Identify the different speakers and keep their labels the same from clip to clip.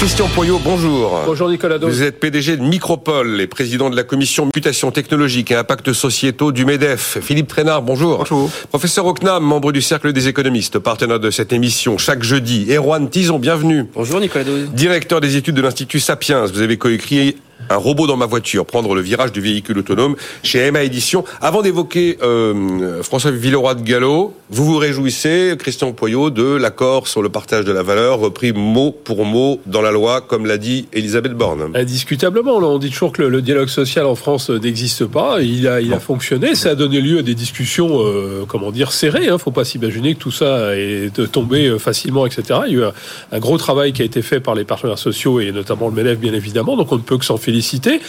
Speaker 1: Christian Poyot, bonjour.
Speaker 2: Bonjour Nicolas Dos.
Speaker 1: Vous êtes PDG de Micropole et président de la commission mutation technologique et impact sociétaux du MEDEF. Philippe Trénard, bonjour.
Speaker 3: Bonjour.
Speaker 1: Professeur Ocnam, membre du Cercle des économistes, partenaire de cette émission chaque jeudi. Erwan Tison, bienvenue.
Speaker 4: Bonjour Nicolas Dos.
Speaker 1: Directeur des études de l'Institut Sapiens. Vous avez coécrit un robot dans ma voiture, prendre le virage du véhicule autonome chez Emma Édition. Avant d'évoquer euh, François Villeroy de Gallo, vous vous réjouissez, Christian Poyot, de l'accord sur le partage de la valeur, repris mot pour mot dans la loi, comme l'a dit Elisabeth Borne.
Speaker 2: Indiscutablement, on dit toujours que le, dialogue social en France n'existe pas. Il a, il a fonctionné, ça a donné lieu à des discussions, euh, comment dire, serrées. Hein. Faut pas s'imaginer que tout ça est tombé facilement, etc. Il y a eu un, gros travail qui a été fait par les partenaires sociaux et notamment le MEDEF, bien évidemment. Donc on ne peut que s'en féliciter féliciter.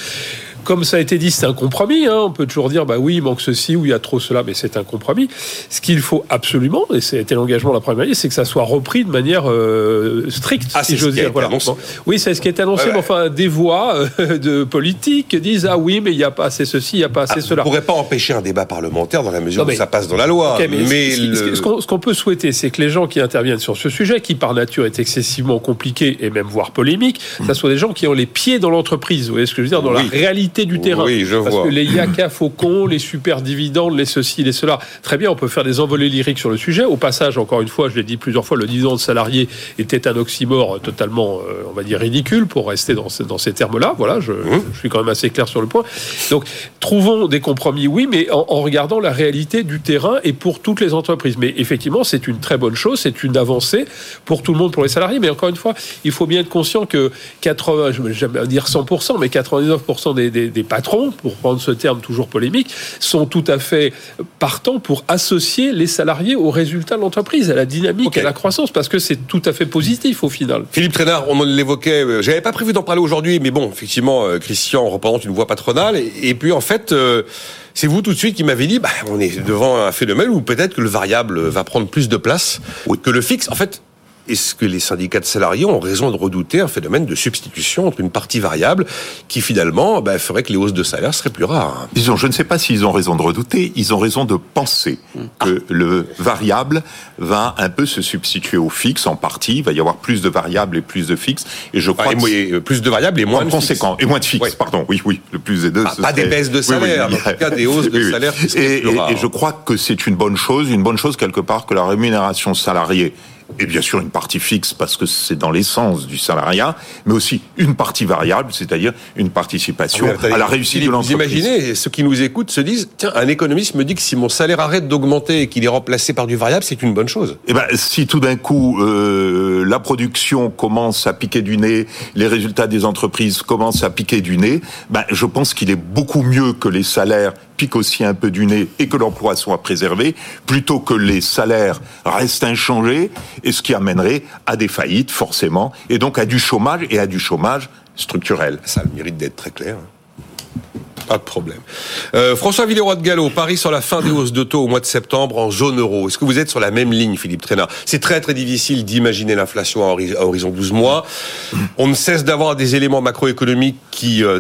Speaker 2: Comme ça a été dit, c'est un compromis. Hein. On peut toujours dire, bah oui, il manque ceci ou il y a trop cela, mais c'est un compromis. Ce qu'il faut absolument, et c'était l'engagement de la première année, c'est que ça soit repris de manière euh, stricte,
Speaker 1: ah,
Speaker 2: si j'ose dire. Voilà. Oui, c'est ce qui est annoncé, mais enfin, des voix euh, de politiques disent, ah oui, mais il n'y a pas assez ceci, il n'y a pas assez
Speaker 1: ah,
Speaker 2: cela.
Speaker 1: On ne pourrait pas empêcher un débat parlementaire dans la mesure où ça passe dans la loi. mais,
Speaker 2: ce, qu'on peut souhaiter, c'est que les gens qui interviennent sur ce sujet, qui par nature est excessivement compliqué et même voire polémique, ça hmm. soit des gens qui ont les pieds dans l'entreprise. Vous voyez ce que je veux dire, dans la réalité du terrain.
Speaker 1: Oui, je
Speaker 2: Parce que les yaka faucons, les super dividendes, les ceci, les cela, très bien, on peut faire des envolées lyriques sur le sujet. Au passage, encore une fois, je l'ai dit plusieurs fois, le dividende salarié était un oxymore totalement, euh, on va dire, ridicule, pour rester dans, dans ces termes-là. Voilà, je, mmh. je, suis quand même assez clair sur le point. Donc, trouvons des compromis, oui, mais en, en regardant la réalité du terrain et pour toutes les entreprises. Mais effectivement, c'est une très bonne chose, c'est une avancée pour tout le monde, pour les salariés. Mais encore une fois, il faut bien être conscient que 80, je ne vais jamais dire 100%, mais 99% des, des, patrons, pour prendre ce terme toujours polémique, sont tout à fait partants pour associer les salariés aux résultats de l'entreprise, à la dynamique, à la croissance, parce que c'est tout à fait positif au final.
Speaker 1: Philippe Trénard, on l'évoquait, euh, j'avais pas prévu d'en parler aujourd'hui, mais bon, effectivement, euh, Christian représente une voix patronale, et, puis en fait, euh, c'est vous tout de suite qui m'avez dit, bah, on est devant un phénomène où peut-être que le variable va prendre plus de place que le fixe. En fait, est-ce que les syndicats de salariés ont raison de redouter un phénomène de substitution entre une partie variable qui finalement bah, ferait que les hausses de salaire seraient plus rares
Speaker 3: Disons, je ne sais pas s'ils ont raison de redouter, ils ont raison de penser que le variable va un peu se substituer au fixe. En partie, il va y avoir plus de variables et plus de fixes, et je crois
Speaker 1: que plus de variables et moins de
Speaker 3: conséquent. Et moins de fixes, pardon, oui, oui, le plus des deux.
Speaker 1: Ah, pas des baisses de salaire, en tout cas des hausses de salaire.
Speaker 3: Et, et je crois que c'est une bonne chose, une bonne chose quelque part que la rémunération salariée et bien sûr une partie fixe parce que c'est dans l'essence du salariat, mais aussi une partie variable, c'est-à-dire une participation à la réussite de l'entreprise.
Speaker 1: Vous imaginez, ceux qui nous écoutent se disent, tiens, un économiste me dit que si mon salaire arrête d'augmenter et qu'il est remplacé par du variable, c'est une bonne chose.
Speaker 3: Eh ben, si tout d'un coup euh, la production commence à piquer du nez, les résultats des entreprises commencent à piquer du nez, ben, je pense qu'il est beaucoup mieux que les salaires aussi un peu du nez et que l'emploi soit préservé, plutôt que les salaires restent inchangés et ce qui amènerait à des faillites, forcément, et donc à du chômage et à du chômage structurel.
Speaker 1: Ça a le mérite d'être très clair. Pas de problème. Euh, François Villeroy de Gallo, Paris sur la fin des hausses de taux au mois de septembre en zone euro. Est-ce que vous êtes sur la même ligne, Philippe Trénard C'est très très difficile d'imaginer l'inflation à horizon 12 mois. On ne cesse d'avoir des éléments macroéconomiques qui, euh,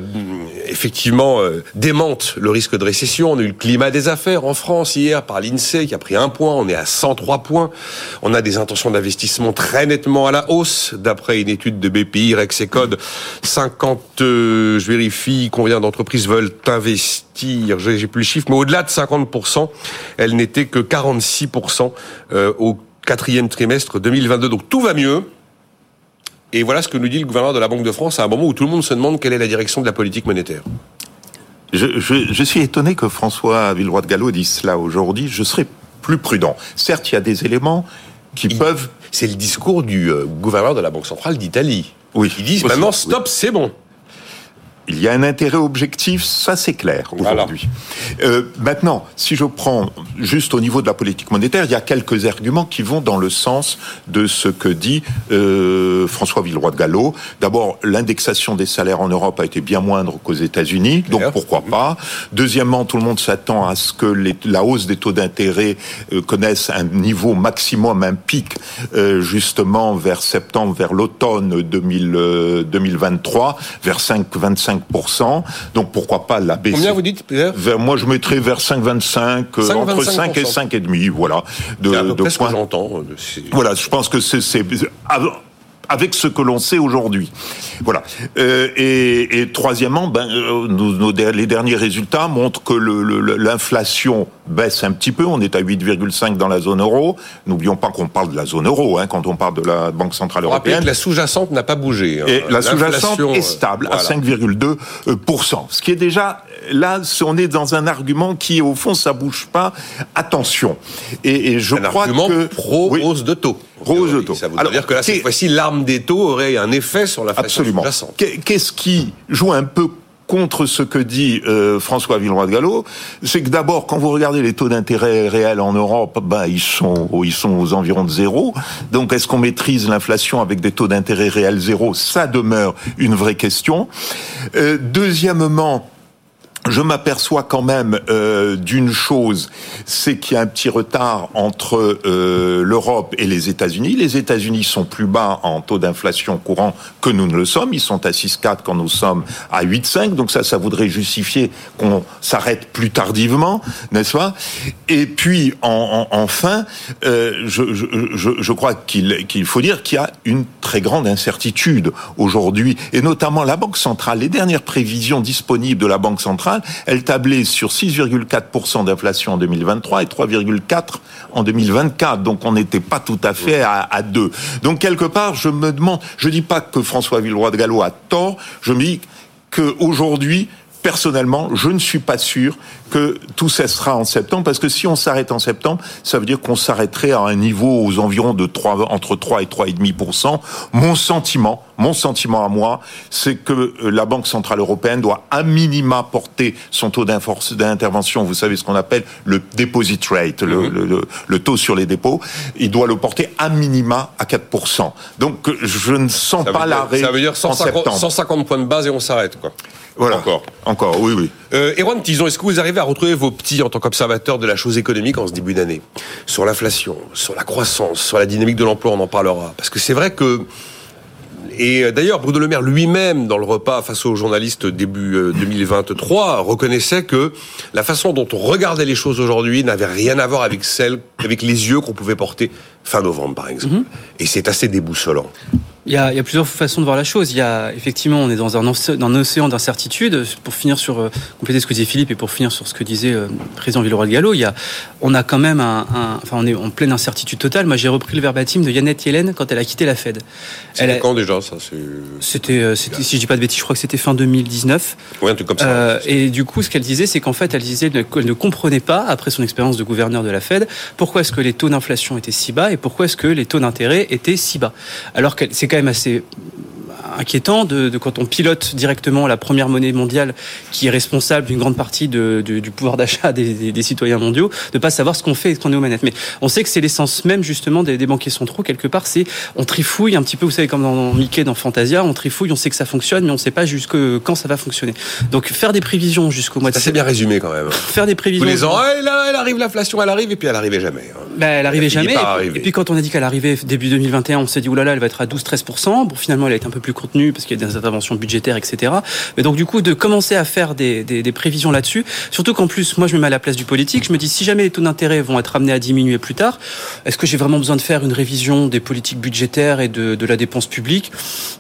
Speaker 1: effectivement, euh, démentent le risque de récession. On a eu le climat des affaires en France hier par l'INSEE qui a pris un point. On est à 103 points. On a des intentions d'investissement très nettement à la hausse, d'après une étude de BPI, Rex et Code. 50, je vérifie combien d'entreprises veulent investir, j'ai plus le chiffre, mais au-delà de 50%, elle n'était que 46% euh, au quatrième trimestre 2022. Donc tout va mieux. Et voilà ce que nous dit le gouverneur de la Banque de France à un moment où tout le monde se demande quelle est la direction de la politique monétaire.
Speaker 3: Je, suis étonné que François Villeroy de Gallo dise cela aujourd'hui. Je serais plus prudent. Certes, il y a des éléments qui peuvent.
Speaker 1: C'est le discours du euh, gouverneur de la Banque centrale d'Italie.
Speaker 3: Oui.
Speaker 1: Ils disent maintenant stop, c'est bon.
Speaker 3: Il y a un intérêt objectif, ça c'est clair aujourd'hui. Euh, maintenant, si je prends juste au niveau de la politique monétaire, il y a quelques arguments qui vont dans le sens de ce que dit euh, François Villeroy de Gallo. D'abord, l'indexation des salaires en Europe a été bien moindre qu'aux États-Unis, donc pourquoi pas. Deuxièmement, tout le monde s'attend à ce que les, la hausse des taux d'intérêt euh, connaisse un niveau maximum, un pic, euh, justement vers septembre, vers l'automne 2023, vers 5, 25 donc pourquoi pas la baisser
Speaker 1: Combien vous dites
Speaker 3: Moi, je mettrais vers 5,25, euh, entre 5 et 5,5, voilà.
Speaker 1: De, de points. j'entends.
Speaker 3: Voilà, je pense que c'est avec ce que l'on sait aujourd'hui. Voilà. Euh, et, et, troisièmement, ben, euh, nos, les derniers résultats montrent que l'inflation baisse un petit peu. On est à 8,5 dans la zone euro. N'oublions pas qu'on parle de la zone euro hein, quand on parle de la Banque centrale européenne.
Speaker 1: Que la sous-jacente n'a pas bougé.
Speaker 3: Hein. Et la sous-jacente est stable à 5,2% ce qui est déjà là, on est dans un argument qui, au fond, ça bouge pas. Attention.
Speaker 1: Et, je un crois argument que pro hausse de taux.
Speaker 3: Hausse de taux.
Speaker 1: Ça veut dire que là, cette fois-ci, l'arme des taux aurait un effet sur la
Speaker 3: Absolument. Qu'est-ce qui joue un peu contre ce que dit euh, François Villeroy de Gallo, c'est que d'abord, quand vous regardez les taux d'intérêt réels en Europe, bah, ils sont, ils sont aux environs de zéro. Donc, est-ce qu'on maîtrise l'inflation avec des taux d'intérêt réels zéro? Ça demeure une vraie question. Euh, deuxièmement, je m'aperçois quand même euh, d'une chose, c'est qu'il y a un petit retard entre euh, l'Europe et les États-Unis. Les États-Unis sont plus bas en taux d'inflation courant que nous ne le sommes. Ils sont à 6,4 quand nous sommes à 8,5. Donc ça, ça voudrait justifier qu'on s'arrête plus tardivement, n'est-ce pas? Et puis en, enfin, euh, je, je, je, je, crois qu'il faut dire qu'il y a une très grande incertitude aujourd'hui, et notamment la Banque centrale. Les dernières prévisions disponibles de la Banque centrale elle tablait sur 6,4% d'inflation en 2023 et 3,4% en 2024. Donc on n'était pas tout à fait à, à, deux. Donc quelque part, je me demande, je dis pas que François Villeroy de Gallo a tort, je me dis qu'aujourd'hui, personnellement, je ne suis pas sûr que tout cessera en septembre, parce que si on s'arrête en septembre, ça veut dire qu'on s'arrêterait à un niveau aux environs de 3, entre 3 et 3,5%. Mon sentiment, mon sentiment à moi, c'est que euh, la Banque Centrale Européenne doit à minima porter son taux d'intervention, vous savez ce qu'on appelle le deposit rate, le, mhm. le, taux sur les dépôts, il doit le porter à minima à 4%. Donc je ne sens pas l'arrêt
Speaker 1: Ça veut dire 150, 150 points de base et on s'arrête, quoi.
Speaker 3: Voilà. Encore. Encore, oui, oui.
Speaker 1: Euh, Erwan Tison, est-ce que vous arrivez à retrouver vos petits en tant qu'observateur de la chose économique en ce début d'année Sur l'inflation, sur la croissance, sur la dynamique de l'emploi, on en parlera. Parce que c'est vrai que et d'ailleurs, Bruno Le Maire lui-même, dans le repas face aux journalistes début 2023, euh, reconnaissait que la façon dont on regardait les choses aujourd'hui n'avait rien à voir avec celle, avec les yeux qu'on pouvait porter fin novembre, par exemple. Mhm. Et c'est assez déboussolant.
Speaker 4: Il y, a, il y, a, plusieurs façons de voir la chose. Il y a effectivement, on est dans un, un océan d'incertitude. Pour finir sur euh, compléter ce que disait Philippe et pour finir sur ce que disait euh, le président Villeroy de Gallo, il y a, on a quand même un, un, enfin, on est en pleine incertitude totale. Moi, j'ai repris le verbatim de Yannette Yellen quand elle a quitté la Fed.
Speaker 1: C'était quand déjà ça
Speaker 4: euh, c'était, si je dis pas de bêtises, je crois que c'était fin 2019.
Speaker 1: Oui, un truc comme ça. Euh,
Speaker 4: et du coup, ce qu'elle disait, c'est qu'en fait, elle disait qu'elle ne comprenait pas, après son expérience de gouverneur de la Fed, pourquoi est-ce que les taux d'inflation étaient si bas et pourquoi est-ce que les taux d'intérêt étaient si bas? Alors que c'est quand même assez inquiétant de, de, quand on pilote directement la première monnaie mondiale qui est responsable d'une grande partie de, de, du pouvoir d'achat des, des, des, citoyens mondiaux, de pas savoir ce qu'on fait et ce qu'on est aux manettes. Mais on sait que c'est l'essence même justement des, des, banquiers centraux quelque part. C'est on trifouille un petit peu, vous savez comme dans Mickey dans Fantasia, on trifouille, on sait que ça fonctionne, mais on sait pas jusque quand ça va fonctionner. Donc faire des prévisions jusqu'au mois de
Speaker 1: ça c'est bien résumé quand même.
Speaker 4: Faire des prévisions.
Speaker 1: Tous les ans, elle, elle arrive l'inflation, elle arrive et puis elle arrivait jamais.
Speaker 4: Ben, elle arrivait jamais. Et, puis quand on a dit qu'elle arrivait début 2021, on s'est dit oulala, elle va être à 12-13%. Bon, finalement, elle a été un peu plus contenue parce qu'il y a des interventions budgétaires, etc. Mais donc du coup, de commencer à faire des, des, des prévisions là-dessus, surtout qu'en plus, moi, je me mets à la place du politique. Je me dis si jamais les taux d'intérêt vont être amenés à diminuer plus tard, est-ce que j'ai vraiment besoin de faire une révision des politiques budgétaires et de, de la dépense publique?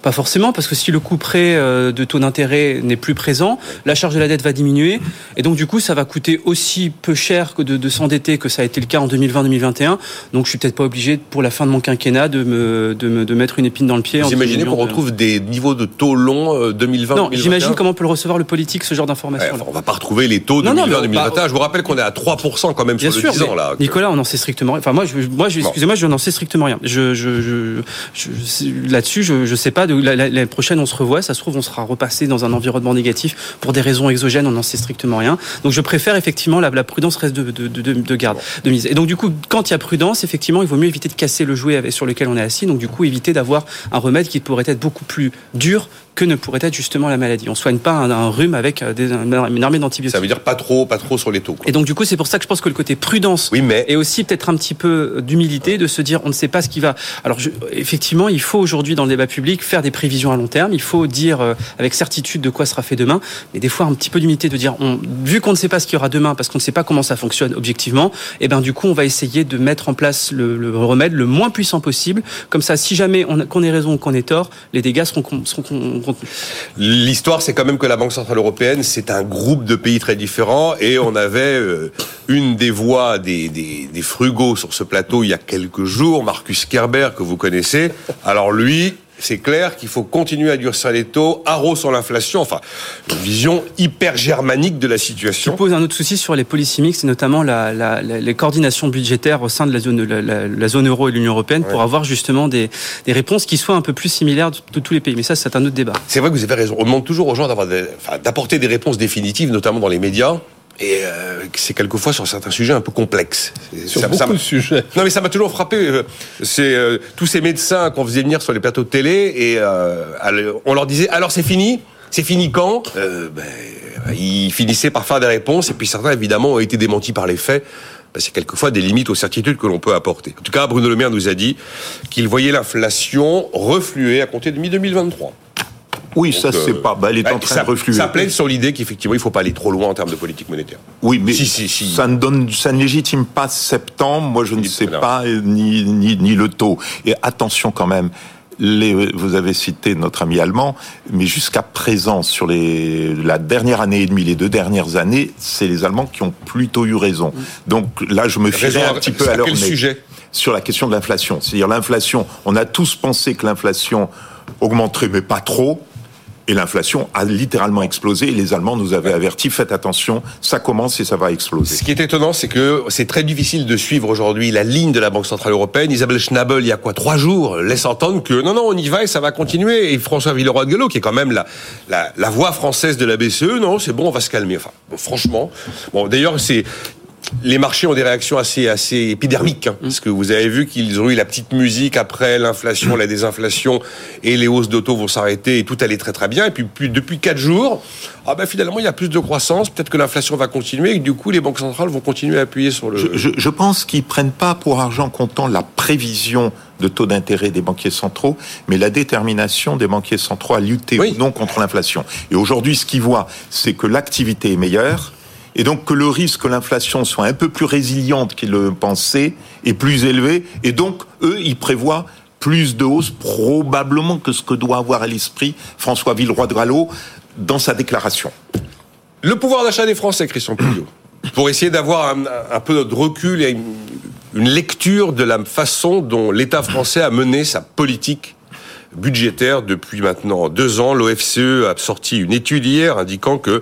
Speaker 4: Pas forcément, parce que si le coût prêt euh, de taux d'intérêt n'est plus présent, la charge de la dette va diminuer, et donc du coup, ça va coûter aussi peu cher que de, de s'endetter que ça a été le cas en 2020-2021. Donc je suis peut-être pas obligé pour la fin de mon quinquennat de me de, me, de mettre une épine dans le pied.
Speaker 1: Vous imaginez qu'on retrouve des niveaux de taux longs 2020 euh,
Speaker 4: Non, j'imagine comment peut le recevoir le politique ce genre d'informations.
Speaker 1: Ouais, on va pas retrouver les taux 2020-2021. Je vous rappelle qu'on est à 3% quand même
Speaker 4: Bien
Speaker 1: sur
Speaker 4: sûr,
Speaker 1: le 10 là.
Speaker 4: Nicolas, on en sait strictement rien. Enfin moi, je, moi, je, excusez-moi, je n'en sais strictement rien. Je, je, là-dessus, je, je sais pas. L'année la, prochaine, on se revoit. Ça se trouve, on sera repassé dans un environnement négatif pour des raisons exogènes. On n'en sait strictement rien. Donc je préfère effectivement la, la prudence reste de, de, de, de garde, de mise. Et donc du coup, quand il y a prudence, effectivement, il vaut mieux éviter de casser le jouet sur lequel on est assis. Donc du coup, éviter d'avoir un remède qui pourrait être beaucoup plus dur que ne pourrait être justement la maladie. On soigne pas un, rhume avec des, une armée d'antibiotiques.
Speaker 1: Ça veut dire pas trop, pas trop sur les taux.
Speaker 4: Et donc du coup, c'est pour ça que je pense que le côté prudence
Speaker 1: oui, mais...
Speaker 4: et aussi peut-être un petit peu d'humilité de se dire on ne sait pas ce qui va. Alors effectivement, il faut aujourd'hui dans le débat public faire des prévisions à long terme. Il faut dire euh, avec certitude de quoi sera fait demain, mais des fois un petit peu d'humilité de dire on, vu qu'on ne sait pas ce qu'il y aura demain parce qu'on ne sait pas comment ça fonctionne objectivement, et eh ben du coup on va essayer de mettre en place le, remède le moins puissant possible. Comme ça, si jamais qu'on ait raison ou qu'on ait tort, les dégâts seront, seront
Speaker 1: L'histoire, c'est quand même que la Banque centrale européenne, c'est un groupe de pays très différents et on avait euh, une des voix des, des, des frugaux sur ce plateau il y a quelques jours, Marcus Kerber, que vous connaissez. Alors lui, c'est clair qu'il faut continuer à durcir les taux, haro sur l'inflation, enfin, une vision hyper germanique de la situation.
Speaker 4: Ça pose un autre souci sur les policy mix, et notamment la, la, les coordinations budgétaires au sein de la zone, la, zone euro et l'Union européenne, pour avoir justement des, des, réponses qui soient un peu plus similaires de, tous les pays. Mais ça, c'est un autre débat.
Speaker 1: C'est vrai que vous avez raison. On demande toujours aux gens d'apporter des réponses définitives, notamment dans les médias. Et euh, c'est quelquefois sur certains sujets un peu complexes.
Speaker 2: Sur beaucoup de sujets.
Speaker 1: Non, mais ça m'a toujours frappé. Euh, c'est euh, tous ces médecins qu'on faisait venir sur les plateaux de télé et on leur disait alors c'est fini? C'est fini quand? Ben, Ils finissaient par faire des réponses et puis certains évidemment ont été démentis par les faits. Y a quelquefois des limites aux certitudes que l'on peut apporter. En tout cas, Bruno Le Maire nous a dit qu'il voyait l'inflation refluer à compter de mi-2023.
Speaker 3: Oui, ça c'est euh, pas. Bah, elle est en train
Speaker 1: ça,
Speaker 3: de refluer.
Speaker 1: Ça plaide sur l'idée qu'effectivement il ne faut pas aller trop loin en termes de politique monétaire.
Speaker 3: Oui, mais ça ne donne, ça ne légitime pas septembre. Moi, je ne sais pas ni, ni, ni le taux. Et attention quand même. Les, vous avez cité notre ami allemand, mais jusqu'à présent, sur les, la dernière année et demie, les deux dernières années, c'est les Allemands qui ont plutôt eu raison. Donc là, je me fierais un petit peu à leur quel
Speaker 1: sujet?
Speaker 3: Sur la question de l'inflation. C'est-à-dire l'inflation, on a tous pensé que l'inflation augmenterait, mais pas trop. Et l'inflation a littéralement explosé. Et les Allemands nous avaient averti faites attention, ça commence et ça va exploser.
Speaker 1: Ce qui est étonnant, c'est que c'est très difficile de suivre aujourd'hui la ligne de la Banque centrale européenne. Isabelle Schnabel, il y a quoi trois jours, laisse entendre que non, non, on y va et ça va continuer. Et François Villeroy de Gallo, qui est quand même la voix française de la BCE, non, c'est bon, on va se calmer. Enfin, franchement, bon, d'ailleurs, c'est les marchés ont des réactions assez assez épidermiques, hein, parce que vous avez vu qu'ils ont eu la petite musique après l'inflation, la désinflation, et les hausses d'auto vont s'arrêter et tout allait très très bien. Et puis, depuis quatre jours, ah ben finalement il y a plus de croissance, peut-être que l'inflation va continuer et que du coup les banques centrales vont continuer à appuyer sur le.
Speaker 3: Je, je pense qu'ils prennent pas pour argent comptant la prévision de taux d'intérêt des banquiers centraux, mais la détermination des banquiers centraux à lutter ou non contre l'inflation. Et aujourd'hui, ce qu'ils voient, c'est que l'activité est meilleure et donc que le risque que l'inflation soit un peu plus résiliente qu'ils le pensaient est plus élevé, et donc eux, ils prévoient plus de hausse probablement que ce que doit avoir à l'esprit François Villeroy de Gallo dans sa déclaration.
Speaker 1: Le pouvoir d'achat des Français, Christian Puyot, pour essayer d'avoir un, peu de recul et une lecture de la façon dont l'État français a mené sa politique budgétaire depuis maintenant deux ans. L'OFCE a sorti une étude hier indiquant que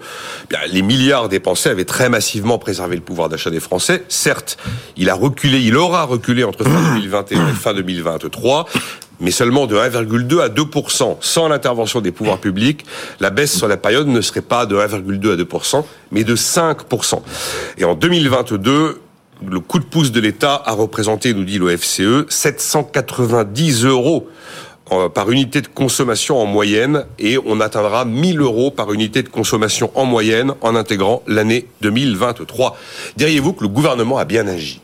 Speaker 1: les milliards dépensés avaient très massivement préservé le pouvoir d'achat des Français. Certes, il a reculé, il aura reculé entre fin 2021 et fin 2023 mais seulement de 1,2 à 2% Sans l'intervention des pouvoirs publics, la baisse sur la période ne serait pas de 1,2 à 2% mais de 5% Et en 2022, le coup de pouce de l'État a représenté, nous dit l'OFCE, 790 euros par unité de consommation en moyenne et on atteindra 1000 euros par unité de consommation en moyenne en intégrant l'année 2023. Diriez-vous que le gouvernement a bien agi?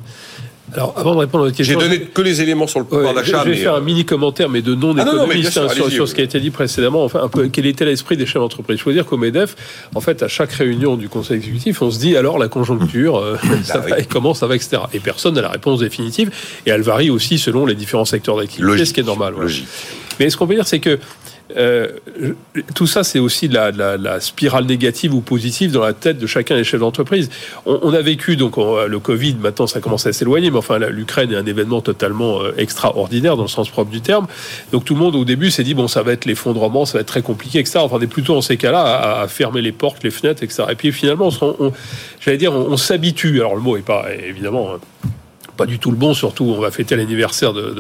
Speaker 2: Alors, avant de répondre à votre question,
Speaker 1: j'ai donné que les éléments sur le pouvoir d'achat.
Speaker 2: Je vais faire un mini commentaire, mais de non économiste ah sur, ce qui a été dit précédemment. Enfin, un peu quel était l'esprit des chefs d'entreprise? Il faut dire qu'au Medef, en fait, à chaque réunion du Conseil exécutif, on se dit alors la conjoncture, euh, ça bah va, comment ça va, etc. Et personne n'a la réponse définitive, et elle varie aussi selon les différents secteurs d'activité, ce qui est normal. Logique. Mais ce qu'on peut dire, c'est que euh, tout ça, c'est aussi la, spirale négative ou positive dans la tête de chacun des chefs d'entreprise. On, a vécu donc le Covid. Maintenant, ça commence à s'éloigner, mais enfin, l'Ukraine est un événement totalement euh, extraordinaire dans le sens propre du terme. Donc tout le monde au début s'est dit bon, ça va être l'effondrement, ça va être très compliqué, etc. Enfin, on est plutôt en ces cas-là à, fermer les portes, les fenêtres, etc. Et puis finalement, j'allais dire, on, s'habitue. Alors le mot est pas évidemment hein, pas du tout le bon, surtout on va fêter l'anniversaire de,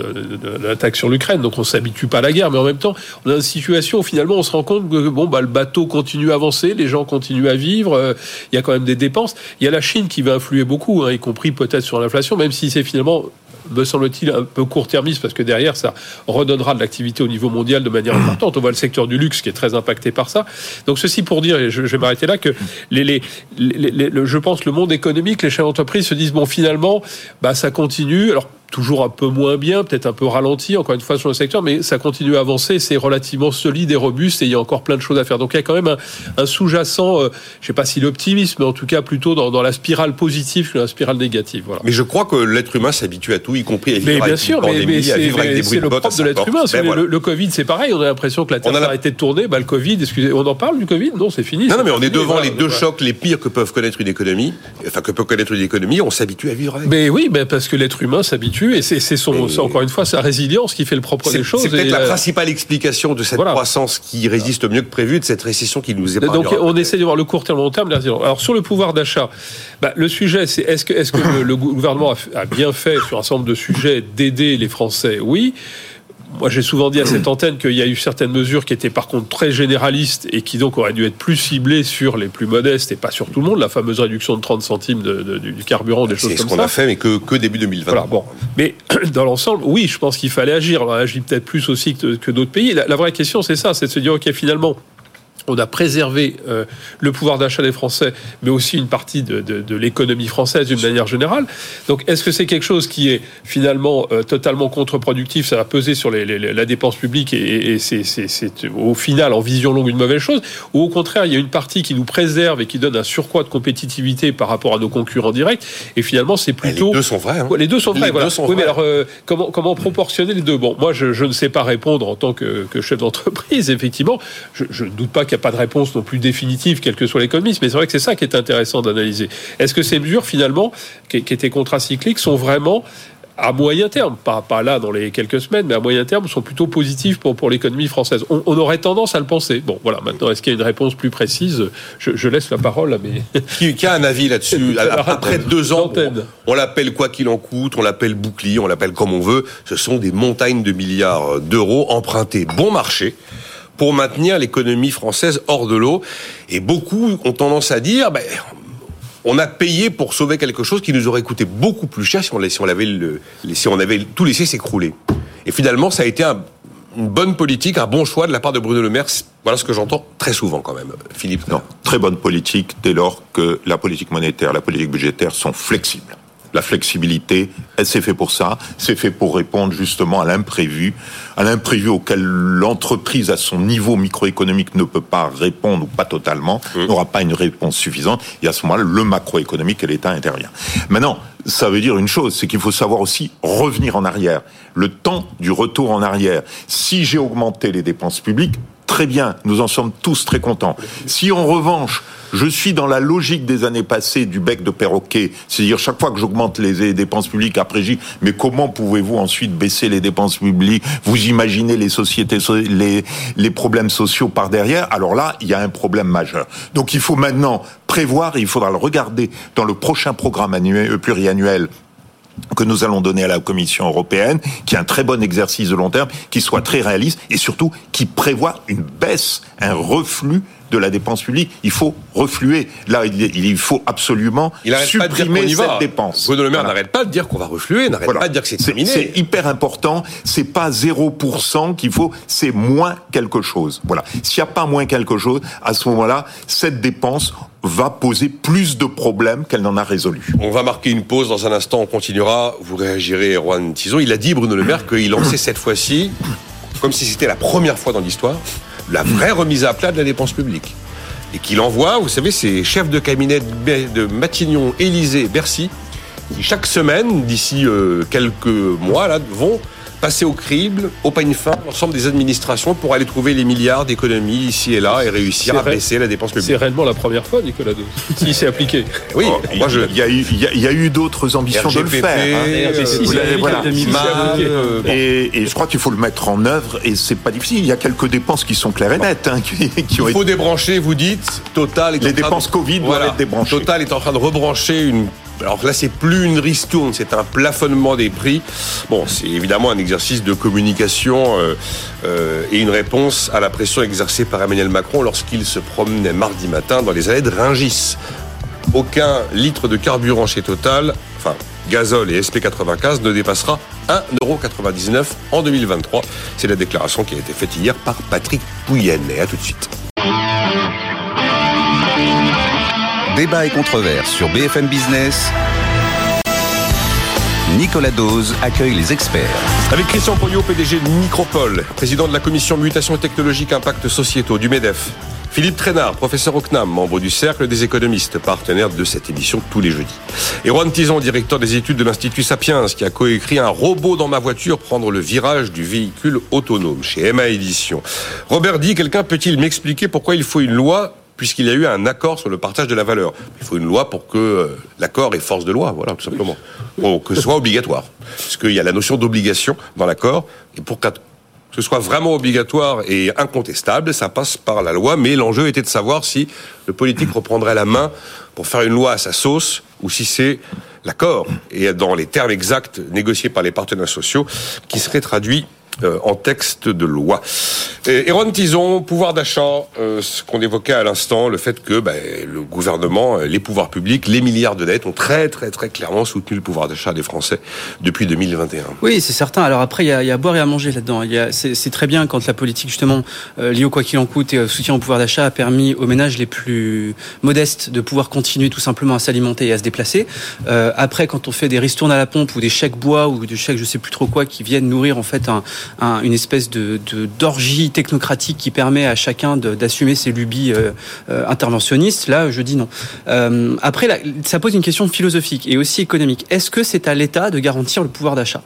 Speaker 2: l'attaque sur l'Ukraine, donc on s'habitue pas à la guerre, mais en même temps, on a une situation où finalement on se rend compte que bon, bah, le bateau continue à avancer, les gens continuent à vivre, euh, il y a quand même des dépenses. Il y a la Chine qui va influer beaucoup, hein, y compris peut-être sur l'inflation, même si c'est finalement me semble-t-il, un peu court-termiste parce que derrière, ça redonnera de l'activité au niveau mondial de manière importante. On voit le secteur du luxe qui est très impacté par ça. Donc ceci pour dire, et je, vais m'arrêter là, que les, les, les, je pense le monde économique, les chefs d'entreprise se disent bon finalement, bah ça continue. Alors toujours un peu moins bien, peut-être un peu ralenti, encore une fois, sur le secteur, mais ça continue à avancer, c'est relativement solide et robuste, et il y a encore plein de choses à faire. Donc il y a quand même un, sous-jacent, euh, je ne sais pas si l'optimisme, mais en tout cas plutôt dans, la spirale positive que la spirale négative. Voilà.
Speaker 1: Mais je crois que l'être humain s'habitue à tout, y compris à vivre
Speaker 2: bien sûr, mais, mais c'est le propre de l'être humain. le, Covid, c'est pareil, on a l'impression que la Terre a arrêté de tourner, bah, le Covid, excusez, on en parle du Covid Non, c'est fini.
Speaker 1: Non, non, mais on est devant les deux chocs les pires que peuvent connaître une économie, enfin que peut connaître une économie, on s'habitue à vivre avec.
Speaker 2: Mais oui, parce que l'être humain s'habitue, et c'est son encore une fois sa résilience qui fait le propre des choses.
Speaker 1: C'est peut-être la principale explication de cette croissance qui résiste mieux que prévu, de cette récession qui nous épargne.
Speaker 2: Donc on essaie de voir le court terme, le long terme. Alors sur le pouvoir d'achat, bah, le sujet c'est est-ce que, est -ce que le, gouvernement a, bien fait sur un certain nombre de sujets d'aider les Français? Oui. Moi, j'ai souvent dit à cette antenne qu'il y a eu certaines mesures qui étaient par contre très généralistes et qui donc auraient dû être plus ciblées sur les plus modestes et pas sur tout le monde. La fameuse réduction de 30 centimes du carburant, des choses comme ça.
Speaker 1: C'est ce qu'on a fait, mais que, que début 2020. Voilà,
Speaker 2: bon. Mais dans l'ensemble, oui, je pense qu'il fallait agir. On a agi peut-être plus aussi que, d'autres pays. La, la vraie question, c'est ça, c'est de se dire, OK, finalement, on a préservé euh, le pouvoir d'achat des Français, mais aussi une partie de, l'économie française d'une manière générale. Donc, est-ce que c'est quelque chose qui est finalement euh, totalement contre-productif? Ça va peser sur la dépense publique et, c'est au final, en vision longue, une mauvaise chose? Ou au contraire, il y a une partie qui nous préserve et qui donne un surcroît de compétitivité par rapport à nos concurrents directs? Et finalement, c'est plutôt...
Speaker 1: Les deux sont vrais. Hein.
Speaker 2: Les deux sont vrais, voilà. oui, mais alors, euh, comment, comment proportionner les deux? Bon, moi, je, ne sais pas répondre en tant que, chef d'entreprise, effectivement. Je ne doute pas qu'il pas de réponse non plus définitive, quel que soit l'économiste, mais c'est vrai que c'est ça qui est intéressant d'analyser. Est-ce que ces mesures, finalement, qui, étaient contracycliques, sont vraiment à moyen terme, pas, pas là dans les quelques semaines, mais à moyen terme, sont plutôt positives pour, pour l'économie française? On, aurait tendance à le penser. Bon, voilà, maintenant, est-ce qu'il y a une réponse plus précise? Je, laisse la parole à mes...
Speaker 1: Qui, qui a un avis là-dessus? Après deux ans, on l'appelle quoi qu'il en coûte, on l'appelle bouclier, on l'appelle comme on veut. Ce sont des montagnes de milliards d'euros empruntés bon marché pour maintenir l'économie française hors de l'eau. Et beaucoup ont tendance à dire, ben, on a payé pour sauver quelque chose qui nous aurait coûté beaucoup plus cher si on, si avait, si on avait tout laissé s'écrouler. Et finalement, ça a été une bonne politique, un bon choix de la part de Bruno Le Maire. Voilà ce que j'entends très souvent quand même, Philippe.
Speaker 3: Non, très bonne politique dès lors que la politique monétaire, la politique budgétaire sont flexibles. La flexibilité, elle s'est fait pour ça. C'est fait pour répondre justement à l'imprévu, à l'imprévu auquel l'entreprise à son niveau microéconomique ne peut pas répondre ou pas totalement, mmh. n'aura pas une réponse suffisante. Et à ce moment-là, le macroéconomique et l'État intervient. Maintenant, ça veut dire une chose, c'est qu'il faut savoir aussi revenir en arrière. Le temps du retour en arrière. Si j'ai augmenté les dépenses publiques, très bien, nous en sommes tous très contents. Si en revanche, je suis dans la logique des années passées du bec de perroquet, c'est-à-dire chaque fois que j'augmente les dépenses publiques, après j'y, mais comment pouvez-vous ensuite baisser les dépenses publiques Vous imaginez les sociétés, les, les problèmes sociaux par derrière? Alors là, il y a un problème majeur. Donc il faut maintenant prévoir, et il faudra le regarder dans le prochain programme euh, pluriannuel que nous allons donner à la Commission européenne, qui est un très bon exercice de long terme, qui soit très réaliste et surtout qui prévoit une baisse, un reflux de la dépense publique. Il faut refluer. Là, il, faut absolument supprimer cette dépense.
Speaker 1: Bruno Le Maire n'arrête pas de dire qu'on va refluer, n'arrête pas de dire que c'est terminé.
Speaker 3: C'est hyper important. C'est pas 0% qu'il faut, c'est moins quelque chose. Voilà. S'il n'y a pas moins quelque chose, à ce moment-là, cette dépense va poser plus de problèmes qu'elle n'en a résolu.
Speaker 1: On va marquer une pause dans un instant, on continuera. Vous réagirez, Erwan Tison. Il a dit, Bruno Le Maire, qu'il lançait cette fois-ci, comme si c'était la première fois dans l'histoire, la vraie remise à plat de la dépense publique. Et qu'il envoie, vous savez, ces chefs de cabinet de Matignon, Élysée, Bercy, qui chaque semaine, d'ici euh, quelques mois, là, vont passer au crible, au pain fin, l'ensemble des administrations pour aller trouver les milliards d'économies ici et là et réussir à baisser la dépense publique.
Speaker 2: C'est réellement la première fois, Nicolas Dos, s'il s'est appliqué.
Speaker 3: Oui, oh, moi je... il, y a eu, il, y a, eu d'autres ambitions de le faire. et, et, je crois qu'il faut le mettre en œuvre et c'est pas difficile. Il y a quelques dépenses qui sont claires et nettes. Hein, qui,
Speaker 1: qui il faut débrancher, vous dites. Total est
Speaker 3: les dépenses Covid doivent être débranchées.
Speaker 1: Total est en train de rebrancher une alors là, c'est plus une ristourne, c'est un plafonnement des prix. Bon, c'est évidemment un exercice de communication euh, euh, et une réponse à la pression exercée par Emmanuel Macron lorsqu'il se promenait mardi matin dans les allées de Ringis. Aucun litre de carburant chez Total, enfin gazole et SP95 ne dépassera 1,99€ en 2023. C'est la déclaration qui a été faite hier par Patrick Pouyen. Et à tout de suite.
Speaker 5: Débat et controverse sur BFM Business. Nicolas Dose accueille les experts.
Speaker 1: Avec Christian Pognot, PDG de Micropole, président de la commission Mutation technologique Impact Sociétaux du MEDEF. Philippe Trénard, professeur au CNAM, membre du Cercle des économistes, partenaire de cette émission tous les jeudis. Et Juan Tison, directeur des études de l'Institut Sapiens, qui a coécrit un robot dans ma voiture prendre le virage du véhicule autonome chez Emma Édition. Robert dit, quelqu'un peut-il m'expliquer pourquoi il faut une loi puisqu'il y a eu un accord sur le partage de la valeur. Il faut une loi pour que euh, l'accord ait force de loi, voilà, tout simplement. Que ce soit obligatoire. Puisqu'il y a la notion d'obligation dans l'accord, et pour que ce soit vraiment obligatoire et incontestable, ça passe par la loi, mais l'enjeu était de savoir si le politique reprendrait la main pour faire une loi à sa sauce, ou si c'est l'accord, et dans les termes exacts négociés par les partenaires sociaux, qui serait traduit euh, en texte de loi. Et Ron Tison, pouvoir d'achat, euh, ce qu'on évoquait à l'instant, le fait que ben, le gouvernement, euh, les pouvoirs publics, les milliards de dettes ont très très très clairement soutenu le pouvoir d'achat des Français depuis 2021.
Speaker 4: Oui, c'est certain. Alors après, il y a, y a, à boire et à manger là-dedans. C'est très bien quand la politique justement liée au quoi qu'il en coûte et au soutien au pouvoir d'achat a permis aux ménages les plus modestes de pouvoir continuer tout simplement à s'alimenter et à se déplacer. après, quand on fait des ristournes à la pompe ou des chèques bois ou des chèques je sais plus trop quoi qui viennent nourrir en fait un, une espèce de d'orgie technocratique qui permet à chacun d'assumer ses lubies euh, euh, interventionnistes. Là, je dis non. Euh, après, ça pose une question philosophique et aussi économique. Est-ce que c'est à l'État de garantir le pouvoir d'achat?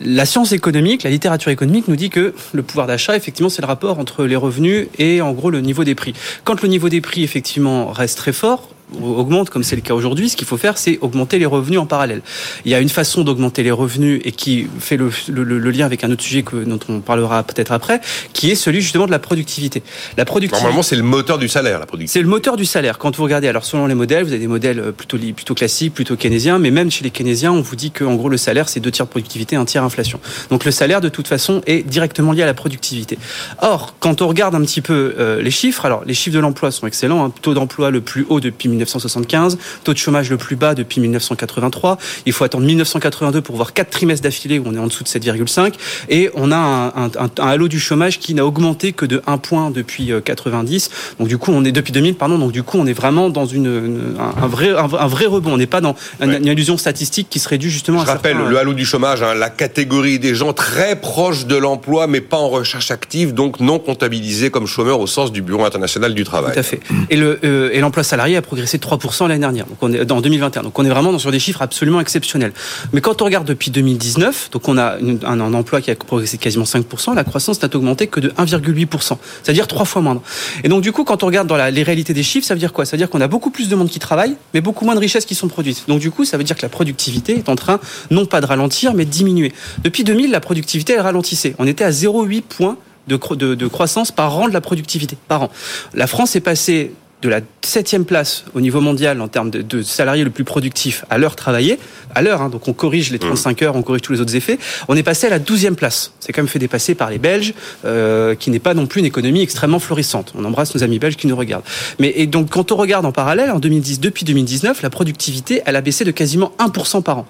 Speaker 4: La science économique, la littérature économique nous dit que le pouvoir d'achat, effectivement, c'est le rapport entre les revenus et en gros le niveau des prix. Quand le niveau des prix, effectivement, reste très fort, augmente, comme c'est le cas aujourd'hui, ce qu'il faut faire, c'est augmenter les revenus en parallèle. Il y a une façon d'augmenter les revenus et qui fait le, le, lien avec un autre sujet que, dont on parlera peut-être après, qui est celui justement de la productivité. La productivité.
Speaker 1: Normalement, c'est le moteur du salaire, la productivité.
Speaker 4: C'est le moteur du salaire. Quand vous regardez, alors selon les modèles, vous avez des modèles euh, plutôt plutôt classiques, plutôt keynésiens, mais même chez les keynésiens, on vous dit qu'en gros le salaire c'est deux tiers de productivité, un tiers inflation. Donc le salaire de toute façon est directement lié à la productivité. Or, quand on regarde un petit peu euh, les chiffres, alors les chiffres de l'emploi sont excellents, un hein. taux d'emploi le plus haut depuis 1975, taux de chômage le plus bas depuis 1983. Il faut attendre 1982 pour voir quatre trimestres d'affilée où on est en dessous de 7,5 et on a un, un, halo du chômage qui n'a augmenté que de 1 point depuis 90. Euh, donc du coup, on est depuis 2000, pardon. Donc du coup, on est vraiment dans une, un, vrai un, vrai rebond. On n'est pas dans une, illusion statistique qui serait due justement.
Speaker 1: Je rappelle le halo du chômage, hein, la catégorie des gens très proches de l'emploi, mais pas en recherche active, donc non comptabilisés comme chômeurs au sens du Bureau international du travail.
Speaker 4: Tout à fait. Et le euh, et l'emploi salarié a progressé de 3% l'année dernière. Donc on est dans 2021. Donc on est vraiment sur des chiffres absolument exceptionnels. Mais quand on regarde depuis 2019, donc on a un, emploi qui a progressé de quasiment 5%, la croissance n'a augmenté que de 1,8%, c'est-à-dire trois fois moindre. Et donc du coup, quand on regarde dans les réalités des chiffres, ça veut dire quoi? Ça veut dire qu'on a beaucoup plus de monde qui travaille, mais beaucoup moins de richesses qui sont produites. Donc du coup, ça veut dire que la productivité est en train non pas de ralentir, mais de diminuer. Depuis 2000, la productivité elle ralentissait. On était à 0,8 points de, croissance par an de la productivité, par an. La France est passée de la septième place au niveau mondial en termes de, salariés le plus productif à l'heure travaillée, à l'heure, hein, donc on corrige les 35 heures, on corrige tous les autres effets, on est passé à la douzième place. C'est quand même fait dépasser par les Belges, euh, qui n'est pas non plus une économie extrêmement florissante. On embrasse nos amis belges qui nous regardent. Mais et donc quand on regarde en parallèle, en 2010, depuis 2019, la productivité, elle a baissé de quasiment 1% par an.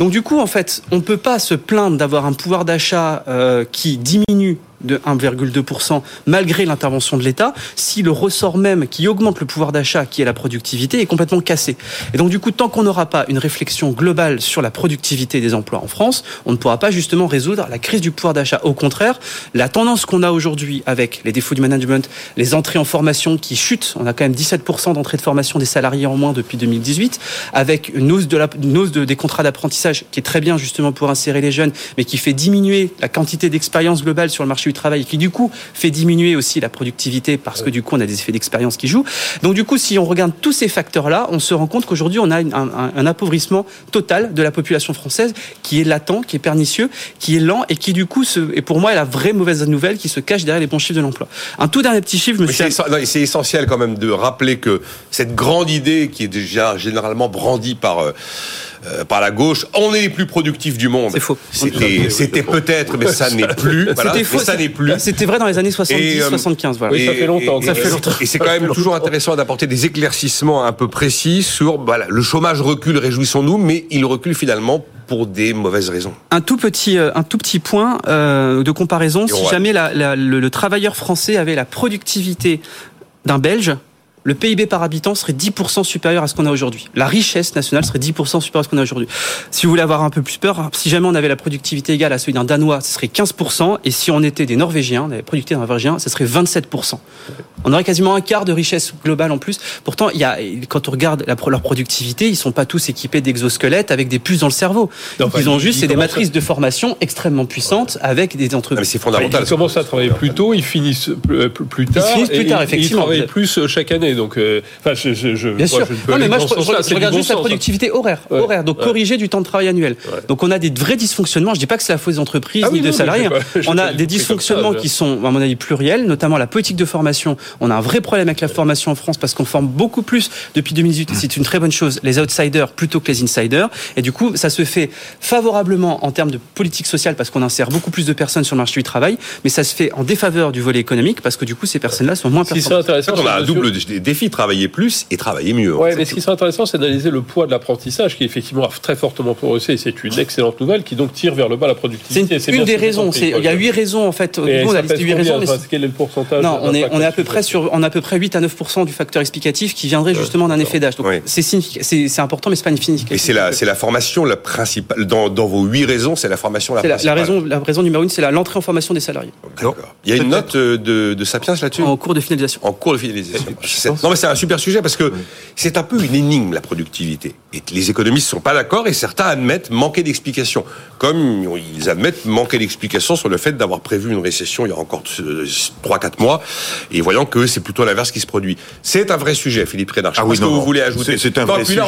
Speaker 4: Donc du coup, en fait, on ne peut pas se plaindre d'avoir un pouvoir d'achat euh, qui diminue de 1,2% malgré l'intervention de l'État, si le ressort même qui augmente le pouvoir d'achat, qui est la productivité, est complètement cassé. Et donc du coup, tant qu'on n'aura pas une réflexion globale sur la productivité des emplois en France, on ne pourra pas justement résoudre la crise du pouvoir d'achat. Au contraire, la tendance qu'on a aujourd'hui avec les défauts du management, les entrées en formation qui chutent, on a quand même 17% d'entrées de formation des salariés en moins depuis 2018, avec une hausse, des contrats d'apprentissage qui est très bien justement pour insérer les jeunes, mais qui fait diminuer la quantité d'expérience globale sur le marché du travail qui du coup fait diminuer aussi la productivité parce que du coup on a des effets d'expérience qui jouent. Donc du coup si on regarde tous ces facteurs-là, on se rend compte qu'aujourd'hui on a un, appauvrissement total de la population française qui est latent, qui est pernicieux, qui est lent et qui du coup se, et pour moi est la vraie mauvaise nouvelle qui se cache derrière les bons chiffres de l'emploi. Un tout dernier petit chiffre,
Speaker 1: monsieur. C'est essentiel quand même de rappeler que cette grande idée qui est déjà généralement brandie par euh, euh, par la gauche, on est les plus productifs du monde.
Speaker 4: C'est faux.
Speaker 1: C'était peut-être, mais ça n'est plus. C'était faux. Ça n'est plus.
Speaker 4: C'était vrai dans les années 70, 75. Voilà.
Speaker 2: Oui, ça fait longtemps.
Speaker 1: ça fait longtemps. Et c'est quand même toujours intéressant d'apporter des éclaircissements un peu précis sur voilà, le chômage recule, réjouissons-nous, mais il recule finalement pour des mauvaises raisons.
Speaker 4: Un tout petit, un tout petit point de comparaison. si jamais le travailleur français avait la productivité d'un Belge, le PIB par habitant serait 10% supérieur à ce qu'on a aujourd'hui. La richesse nationale serait 10% supérieure à ce qu'on a aujourd'hui. Si vous voulez avoir un peu plus peur, si jamais on avait la productivité égale à celui d'un Danois, ce serait 15%. Et si on était des Norvégiens, on avait la productivité d'un Norvégien, ce serait 27%. On aurait quasiment un quart de richesse globale en plus. Pourtant, il y a, quand on regarde leur productivité, ils sont pas tous équipés d'exosquelettes avec des puces dans le cerveau. ils ont juste, c'est des matrices de formation extrêmement puissantes avec des entreprises.
Speaker 1: c'est fondamental.
Speaker 2: Ils commencent à travailler plus tôt, ils finissent plus tard.
Speaker 4: Ils finissent plus tard, effectivement.
Speaker 2: Ils travaillent plus euh, chaque année. Donc, euh, enfin, je, je,
Speaker 4: Bien sûr. non, mais moi, je, regarde juste la productivité horaire, horaire, donc corrigée du temps de travail annuel. Donc, on a des vrais dysfonctionnements. Je dis pas que c'est la faute des entreprises ah ni des salariés. on a des dysfonctionnements qui sont, à mon avis, pluriels, notamment la politique de formation. On a un vrai problème avec la formation en France parce qu'on forme beaucoup plus depuis 2018. C'est une très bonne chose. Les outsiders plutôt que les insiders. Et du coup, ça se fait favorablement en termes de politique sociale parce qu'on insère beaucoup plus de personnes sur le marché du travail, mais ça se fait en défaveur du volet économique parce que du coup, ces personnes-là sont moins performantes.
Speaker 1: On a un double défi travailler plus et travailler mieux.
Speaker 2: Oui, mais ce qui serait intéressant, c'est d'analyser le poids de l'apprentissage qui effectivement a très fortement progressé et c'est une excellente nouvelle qui donc tire vers le bas la productivité.
Speaker 4: C'est une des raisons. Il y a huit raisons en fait.
Speaker 2: on a listé huit raisons. Quel est le pourcentage
Speaker 4: Non, on est, on est à peu près sur, on a à peu près 8 à 9 du facteur explicatif qui viendrait justement d'un effet d'âge. Donc c'est important, mais c'est pas une significatif.
Speaker 1: Et c'est la, c'est la formation la principale dans, dans vos huit raisons, c'est la formation la principale.
Speaker 4: La, raison, la raison numéro une, c'est l'entrée en formation des salariés.
Speaker 1: Il y a une note euh, de, de Sapiens là-dessus?
Speaker 4: En cours de finalisation.
Speaker 1: En cours de finalisation. Non, mais c'est un super sujet parce que c'est un peu une énigme, la productivité. Et les économistes ne sont pas d'accord et certains admettent manquer d'explications. Comme ils admettent manquer d'explications sur le fait d'avoir prévu une récession il y a encore 3-4 mois et voyant que c'est plutôt l'inverse qui se produit. C'est un vrai sujet, Philippe Rénard.
Speaker 3: Ah oui,
Speaker 1: ce que vous voulez ajouter.
Speaker 3: C'est un vrai sujet.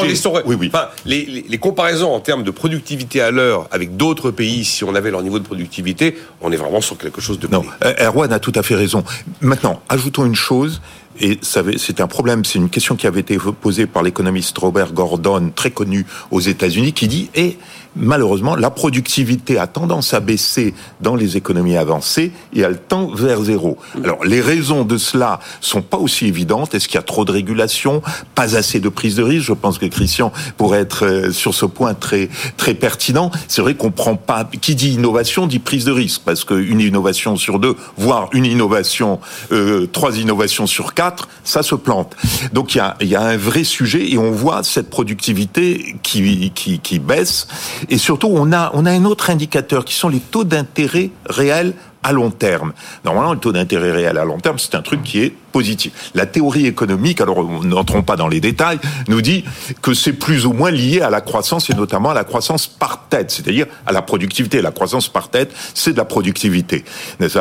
Speaker 1: oui, oui. Enfin, les, les, comparaisons en termes de productivité à l'heure avec d'autres pays, si on avait leur niveau de productivité, on est vraiment sur quelque chose de...
Speaker 3: Non, Erwan a tout à fait raison. Maintenant, ajoutons une chose, et c'est un problème, c'est une question qui avait été posée par l'économiste Robert Gordon, très connu aux États-Unis, qui dit eh, malheureusement, la productivité a tendance à baisser dans les économies avancées et elle tend vers zéro. Alors, les raisons de cela sont pas aussi évidentes. Est-ce qu'il y a trop de régulation, pas assez de prise de risque? Je pense que Christian pourrait être euh, sur ce point très très pertinent. C'est vrai qu'on prend pas. Qui dit innovation dit prise de risque, parce qu'une innovation sur deux, voire une innovation, euh, trois innovations sur quatre, ça se plante. Donc il y a, y a un vrai sujet et on voit cette productivité qui, qui, qui baisse et surtout, on a, on a un autre indicateur qui sont les taux d'intérêt réels à long terme. Normalement, le taux d'intérêt réel à long terme, c'est un truc qui est positif. La théorie économique, alors n'entrons pas dans les détails, nous dit que c'est plus ou moins lié à la croissance et notamment à la croissance par tête, c'est-à-dire à la productivité. La croissance par tête, c'est de la productivité, n'est-ce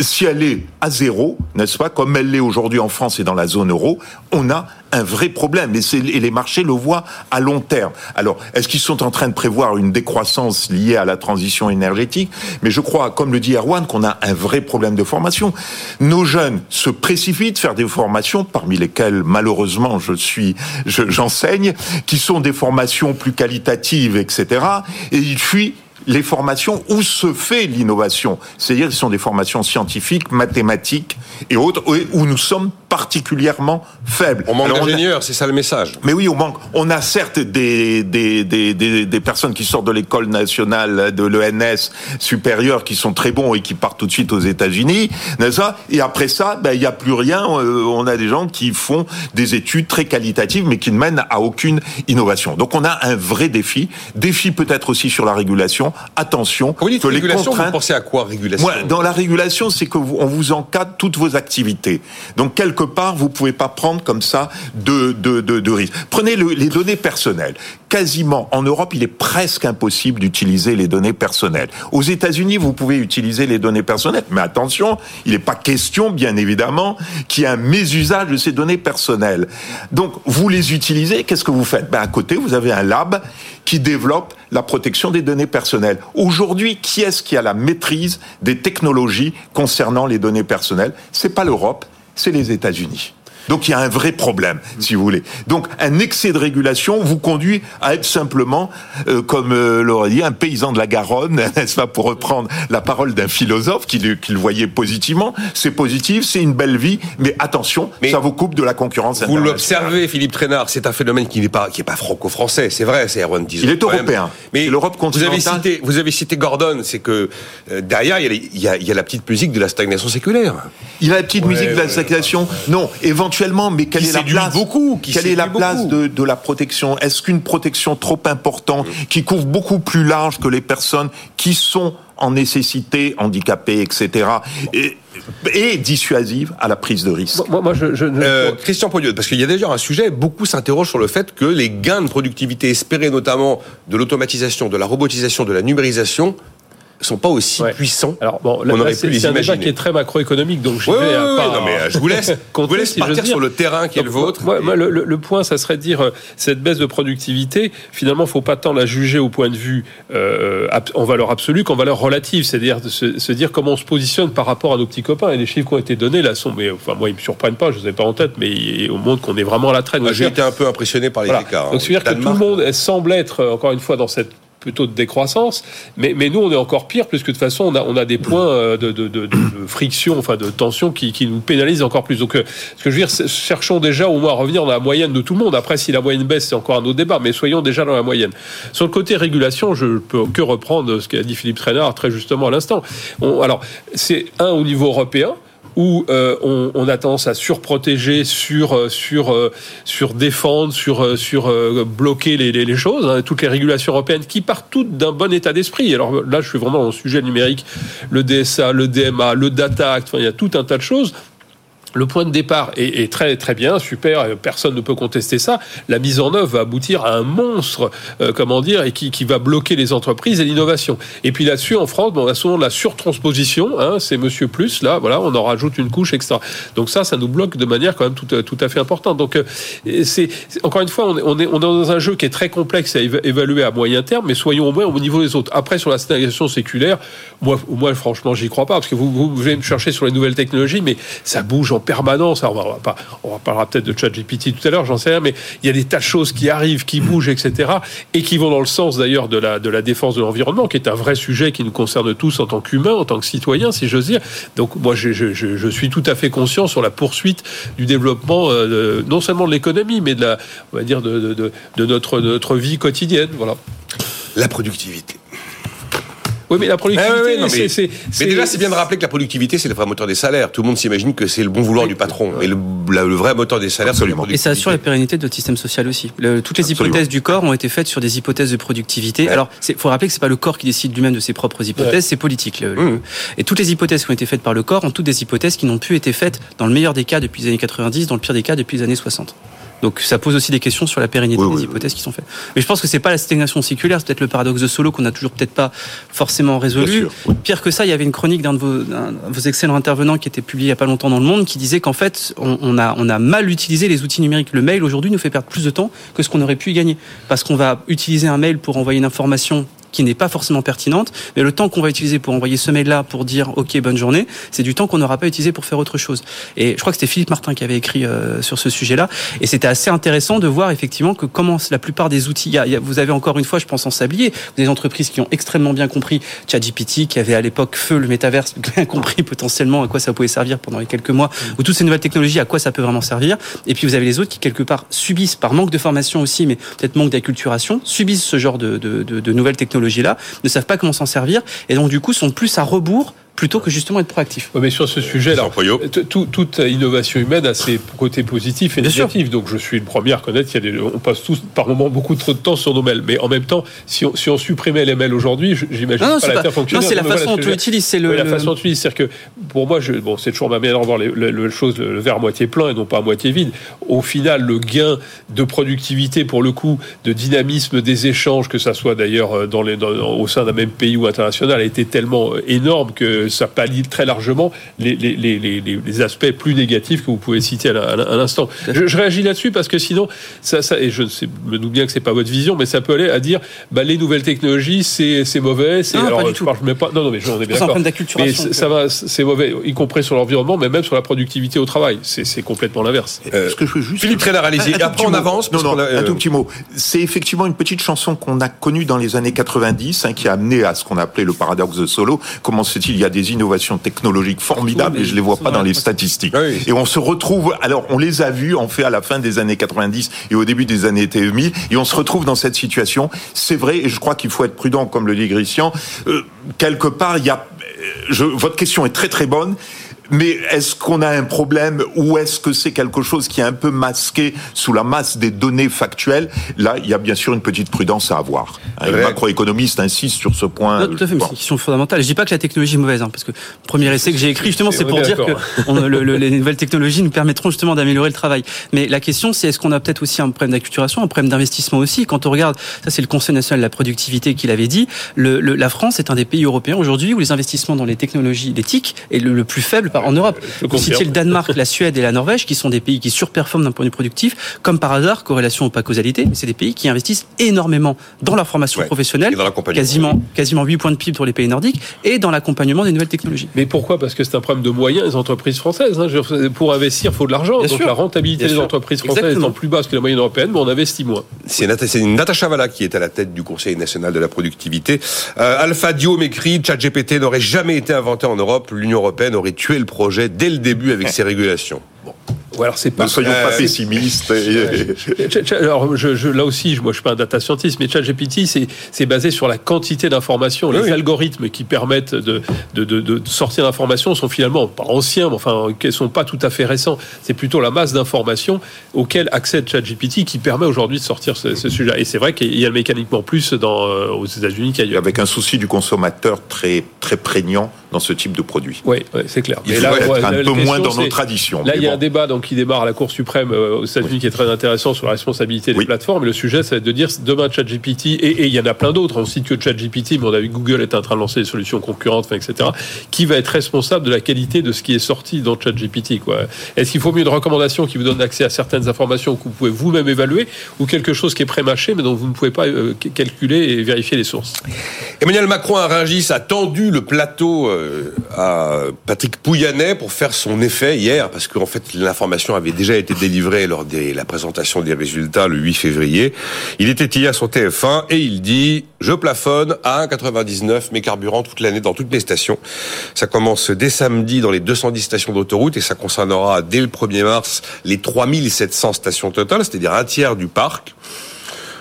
Speaker 3: si elle est à zéro, n'est-ce pas, comme elle l'est aujourd'hui en France et dans la zone euro, on a un vrai problème. Et, les marchés le voient à long terme. Alors, est-ce qu'ils sont en train de prévoir une décroissance liée à la transition énergétique? Mais je crois, comme le dit Erwan, qu'on a un vrai problème de formation. Nos jeunes se précipitent faire des formations, parmi lesquelles, malheureusement, je suis, j'enseigne, qui sont des formations plus qualitatives, etc. Et ils fuient les formations où se fait l'innovation. C'est-à-dire ce sont des formations scientifiques, mathématiques et autres, où nous sommes particulièrement faibles.
Speaker 1: On manque d'ingénieurs, c'est ça le message.
Speaker 3: Mais oui, on manque. On a certes des, des, des, des, des personnes qui sortent de l'école nationale de l'ENS supérieure qui sont très bons et qui partent tout de suite aux États-Unis, n'est-ce pas? Et après ça, ben, il n'y a plus rien. Euh, on a des gens qui font des études très qualitatives, mais qui ne mènent à aucune innovation. Donc on a un vrai défi. Défi peut-être aussi sur la régulation attention
Speaker 1: que les régulation, contraintes. Vous pensez à quoi régulation?
Speaker 3: Moi, dans la régulation, c'est que vous, on vous encadre toutes vos activités. Donc quelque part, vous pouvez pas prendre comme ça de de de, de risques. Prenez le, les données personnelles. Quasiment en Europe, il est presque impossible d'utiliser les données personnelles. Aux États-Unis, vous pouvez utiliser les données personnelles, mais attention, il n'est pas question, bien évidemment, qu'il y ait un mésusage de ces données personnelles. Donc, vous les utilisez, qu'est-ce que vous faites? Ben à côté, vous avez un lab qui développe la protection des données personnelles. Aujourd'hui, qui est-ce qui a la maîtrise des technologies concernant les données personnelles? C'est pas l'Europe, c'est les États-Unis. Donc il y a un vrai problème, si vous voulez. Donc un excès de régulation vous conduit à être simplement, euh, comme euh, l'aurait dit, un paysan de la Garonne, n'est-ce pas, pour reprendre la parole d'un philosophe qui, qui, le voyait positivement. C'est positif, c'est une belle vie, mais attention, ça vous coupe de la concurrence
Speaker 1: Vous l'observez, Philippe Trénard, c'est un phénomène qui n'est pas, qui est pas franco-français, c'est vrai, c'est Erwan
Speaker 3: Il est européen. Mais l'Europe continentale.
Speaker 1: Vous avez cité, vous avez cité Gordon, c'est que euh, derrière, il y, a, il, y a, la petite musique de la stagnation séculaire.
Speaker 3: Il y a la petite musique de la stagnation. Non, éventuellement, mais quelle est la place
Speaker 1: beaucoup,
Speaker 3: Quelle est la place de, de, la protection Est-ce qu'une protection trop importante, mm. qui couvre beaucoup plus large que les personnes qui sont en nécessité, handicapées, etc., et, dissuasive à la prise de risque.
Speaker 1: Moi, moi je, euh, Christian Pogneux, parce qu'il y a déjà un sujet, beaucoup s'interrogent sur le fait que les gains de productivité espérés notamment de l'automatisation, de la robotisation, de la numérisation sont pas aussi puissants.
Speaker 2: Alors bon, là, on aurait pu les un débat qui est très macroéconomique, donc je vais pas.
Speaker 1: Non, mais euh, je vous laisse, vous laisse partir sur le terrain qui est le vôtre.
Speaker 2: Moi, le, point, ça serait de dire euh, cette baisse de productivité. Finalement, faut pas tant la juger au point de vue euh, en valeur absolue qu'en valeur relative, c'est-à-dire se, se, dire comment on se positionne par rapport à nos petits copains. Et les chiffres qui ont été donnés là sont, mais enfin moi, ils me surprennent pas. Je les ai pas en tête, mais au monde qu'on est vraiment à la traîne.
Speaker 1: J'ai été un peu impressionné par les écarts.
Speaker 2: Donc, c'est-à-dire que tout le monde semble être encore une fois dans cette plutôt de décroissance. Mais, mais nous, on est encore pire, puisque de toute façon, on a, on a des points euh, de, de, friction, enfin de tension qui, qui, nous pénalisent encore plus. Donc, euh, ce que je veux dire, cherchons déjà au moins à revenir dans la moyenne de tout le monde. Après, si la moyenne baisse, c'est encore un autre débat, mais soyons déjà dans la moyenne. Sur le côté régulation, je peux que reprendre ce qu'a dit Philippe Trainard très justement à l'instant. Alors, c'est un au niveau européen où euh, on, on, a tendance à surprotéger, sur euh, sur euh, sur défendre, sur sur bloquer les, choses. Hein, toutes les régulations européennes qui partent toutes d'un bon état d'esprit. Alors là, je suis vraiment dans le sujet numérique, le DSA, le DMA, le Data Act. Enfin, il y a tout un tas de choses le point de départ est, très très bien, super, personne ne peut contester ça. La mise en œuvre va aboutir à un monstre, euh, comment dire, et qui, qui, va bloquer les entreprises et l'innovation. Et puis là-dessus, en France, on a souvent de la surtransposition. Hein, c'est Monsieur Plus, là, voilà, on en rajoute une couche extra. Donc ça, ça nous bloque de manière quand même tout, tout à fait importante. Donc euh, c'est encore une fois, on est, on est, dans un jeu qui est très complexe à évaluer à moyen terme, mais soyons au moins au niveau des autres. Après, sur la stagnation séculaire, moi, moi franchement, j'y crois pas, parce que vous, vous, venez me chercher sur les nouvelles technologies, mais ça bouge en permanence. on, va pas, on parlera peut-être de ChatGPT tout à l'heure, j'en sais rien, mais il y a des tas de choses qui arrivent, qui bougent, etc., et qui vont dans le sens d'ailleurs de la, défense de l'environnement, qui est un vrai sujet qui nous concerne tous en tant qu'humains, en tant que citoyens, si j'ose dire. Donc moi, je, suis tout à fait conscient sur la poursuite du développement, euh, non seulement de l'économie, mais de la, on va dire, de, notre, de notre vie quotidienne. Voilà.
Speaker 1: La productivité.
Speaker 2: Oui, mais la productivité,
Speaker 1: ah c'est, mais déjà, c'est bien de rappeler que la productivité, c'est le vrai moteur des salaires. Tout le monde s'imagine que c'est le bon vouloir du patron. Mais le, le, vrai moteur des salaires, c'est
Speaker 4: Et ça assure la pérennité de notre système social aussi. toutes les hypothèses du corps ont été faites sur des hypothèses de productivité. Alors, il faut rappeler que c'est pas le corps qui décide lui-même de ses propres hypothèses, c'est politique. Mmh. Et toutes les hypothèses qui ont été faites par le corps ont toutes des hypothèses qui n'ont plus été faites dans le meilleur des cas depuis les années 90, dans le pire des cas depuis les années 60. Donc ça pose aussi des questions sur la pérennité des hypothèses qui sont faites. Mais je pense que c'est pas la stagnation séculaire, c'est peut-être le paradoxe de Solo qu'on a toujours peut-être pas forcément résolu. Pire que ça, il y avait une chronique d'un de vos, vos, excellents intervenants qui était publié il y a pas longtemps dans le Monde qui disait qu'en fait on, on, a, on a mal utilisé les outils numériques. Le mail aujourd'hui nous fait perdre plus de temps que ce qu'on aurait pu y gagner parce qu'on va utiliser un mail pour envoyer une information qui n'est pas forcément pertinente, mais le temps qu'on va utiliser pour envoyer ce mail-là pour dire OK, bonne journée, c'est du temps qu'on n'aura pas utilisé pour faire autre chose. Et je crois que c'était Philippe Martin qui avait écrit euh, sur ce sujet-là, et c'était assez intéressant de voir effectivement que comment la plupart des outils, y a, vous avez encore une fois, je pense en sablier, des entreprises qui ont extrêmement bien compris ChatGPT, qui avait à l'époque feu le métaverse, bien compris potentiellement à quoi ça pouvait servir pendant les quelques mois, ou toutes ces nouvelles technologies, à quoi ça peut vraiment servir. Et puis vous avez les autres qui quelque part subissent par manque de formation aussi, mais peut-être manque d'acculturation, subissent ce genre de, de, de, de nouvelles technologies là ne savent pas comment s'en servir, et donc du coup sont plus à rebours plutôt que justement être proactif.
Speaker 2: mais sur ce sujet-là, toute innovation humaine a ses côtés positifs et négatifs. Donc je suis le premier à reconnaître qu'il y a des, on passe tous par moments beaucoup trop de temps sur nos mails. Mais en même temps, si on, si on supprimait les mails aujourd'hui, j'imagine pas, pas la
Speaker 4: Non, c'est la façon dont tu l'utilises. C'est le,
Speaker 2: la façon dont tu l'utilises. C'est-à-dire que pour moi, je, bon, c'est toujours ma manière de voir les, le, chose, le verre moitié plein et non pas à moitié vide. Au final, le gain de productivité, pour le coup, de dynamisme des échanges, que ça soit d'ailleurs dans les, au sein d'un même pays ou international, a été tellement énorme que ça pallie très largement les, les, les, les, aspects plus négatifs que vous pouvez citer à l'instant. Je, je, réagis là-dessus parce que sinon, ça, ça et je me doute bien que c'est pas votre vision, mais ça peut aller à dire bah, les nouvelles technologies, c'est mauvais.
Speaker 4: Non, alors, pas du tout.
Speaker 2: Je pas, non, non, mais j'en ai bien d'accord. Mais ça va, c'est mauvais, y compris sur l'environnement, mais même sur la productivité au travail. C'est complètement l'inverse.
Speaker 1: Euh, ce que je veux juste Philippe Trénard, allez-y. Après, on avance.
Speaker 3: Non, non, un tout petit mot. C'est effectivement une petite chanson qu'on a connue dans les années 90, hein, qui a amené à ce qu'on appelait le paradoxe de Solo. Comment c'est-il Il y a des innovations technologiques formidables, et je les vois pas dans les statistiques. Et on se retrouve. Alors, on les a vues en fait à la fin des années 90 et au début des années 2000, et on se retrouve dans cette situation. C'est vrai, et je crois qu'il faut être prudent, comme le dit Christian. Euh, quelque part, il y a. Je, votre question est très très bonne. Mais est-ce qu'on a un problème ou est-ce que c'est quelque chose qui est un peu masqué sous la masse des données factuelles? Là, il y a bien sûr une petite prudence à avoir. Un Les macroéconomistes insistent sur ce point.
Speaker 4: Non, tout à fait, mais c'est une question fondamentale. Je dis pas que la technologie est mauvaise, hein, parce que le premier essai que j'ai écrit, justement, c'est pour dire que les nouvelles technologies nous permettront justement d'améliorer le travail. Mais la question, c'est est-ce qu'on a peut-être aussi un problème d'acculturation, un problème d'investissement aussi? Quand on regarde, ça c'est le Conseil national de la productivité qui l'avait dit, le, la France est un des pays européens aujourd'hui où les investissements dans les technologies, d'éthique est le plus faible en Europe. Vous citiez le Danemark, la Suède et la Norvège, qui sont des pays qui surperforment d'un point de vue productif, comme par hasard, corrélation ou pas causalité, mais c'est des pays qui investissent énormément dans la formation professionnelle, quasiment, quasiment 8 points de PIB pour les pays nordiques, et dans l'accompagnement des nouvelles technologies.
Speaker 2: Mais pourquoi? Parce que c'est un problème de moyens des entreprises françaises. Hein. Pour investir, il faut de l'argent. Donc la rentabilité des entreprises françaises étant plus basse que la moyenne européenne, mais on investit moins.
Speaker 1: C'est Natacha Valla qui est à la tête du Conseil national de la productivité. Euh, Alpha Dio m'écrit, ChatGPT n'aurait jamais été inventé en Europe, l'Union européenne aurait tué le projet dès le début avec ces régulations. Bon
Speaker 3: alors c'est pas. Ne soyons pas pessimistes.
Speaker 2: alors je, là aussi, moi je suis pas un data scientist, mais ChatGPT c'est basé sur la quantité d'informations. Les algorithmes qui permettent de, de, de, sortir l'information sont finalement pas anciens, mais enfin qui sont pas tout à fait récents. C'est plutôt la masse d'informations auxquelles accède ChatGPT qui permet aujourd'hui de sortir ce, sujet. Et c'est vrai qu'il y a mécaniquement plus dans, euh, aux États-Unis qu'ailleurs.
Speaker 3: Avec un souci du consommateur très très prégnant dans ce type de produit.
Speaker 2: Oui, c'est clair.
Speaker 3: Il faut être un peu moins dans nos traditions.
Speaker 2: Là, il y a un débat donc qui démarre à la Cour suprême euh, aux États-Unis qui est très intéressant sur la responsabilité des plateformes. Et le sujet, ça va être de dire demain ChatGPT et, il y en a plein d'autres. On cite que ChatGPT, mais on a vu Google est en train de lancer des solutions concurrentes, etc. Qui va être responsable de la qualité de ce qui est sorti dans ChatGPT Est-ce qu'il faut mieux une recommandation qui vous donne accès à certaines informations que vous pouvez vous-même évaluer ou quelque chose qui est pré-mâché mais dont vous ne pouvez pas euh, calculer et vérifier les sources?
Speaker 1: Emmanuel Macron à Rungis a tendu le plateau euh, à Patrick Pouyannet pour faire son effet hier parce qu'en fait l'information avait déjà été délivrée lors de la présentation des résultats le 8 février. Il était hier sur TF1 et il dit je plafonne à 1,99 mes carburants toute l'année dans toutes mes stations. Ça commence dès samedi dans les 210 stations d'autoroute et ça concernera dès le 1er mars les 3700 stations totales, c'est-à-dire un tiers du parc.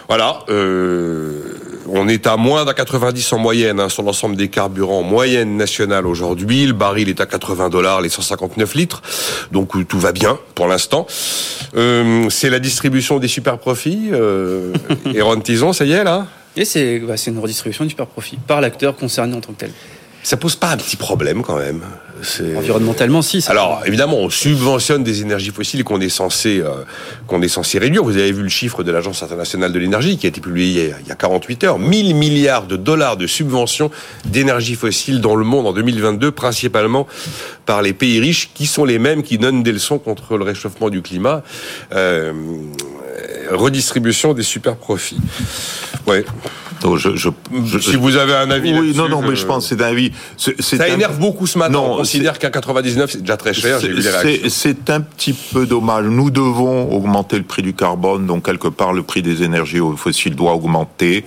Speaker 1: Voilà, euh, on est à moins d'un 90 en moyenne hein, sur l'ensemble des carburants moyenne nationale aujourd'hui. Le baril est à 80 dollars les 159 litres, donc euh, tout va bien pour l'instant. Euh, c'est la distribution des super profits. Euh, et Tison, ça y est là
Speaker 4: Et c'est bah, une redistribution du super profit par l'acteur concerné en tant que tel.
Speaker 1: Ça pose pas un petit problème quand même
Speaker 4: Environnementalement, si.
Speaker 1: Alors évidemment, on subventionne des énergies fossiles qu'on est censé euh, qu'on est censé réduire. Vous avez vu le chiffre de l'Agence internationale de l'énergie qui a été publié il y a 48 heures 1000 milliards de dollars de subventions d'énergie fossile dans le monde en 2022, principalement par les pays riches, qui sont les mêmes qui donnent des leçons contre le réchauffement du climat. Euh, redistribution des super profits. Ouais.
Speaker 3: Je,
Speaker 1: si vous avez un avis.
Speaker 3: Oui, non, non, mais je pense que c'est un avis.
Speaker 1: Ça énerve beaucoup ce matin. Non, on considère qu'un 99 c'est déjà très cher.
Speaker 3: C'est un petit peu dommage. Nous devons augmenter le prix du carbone, donc quelque part le prix des énergies fossiles doit augmenter.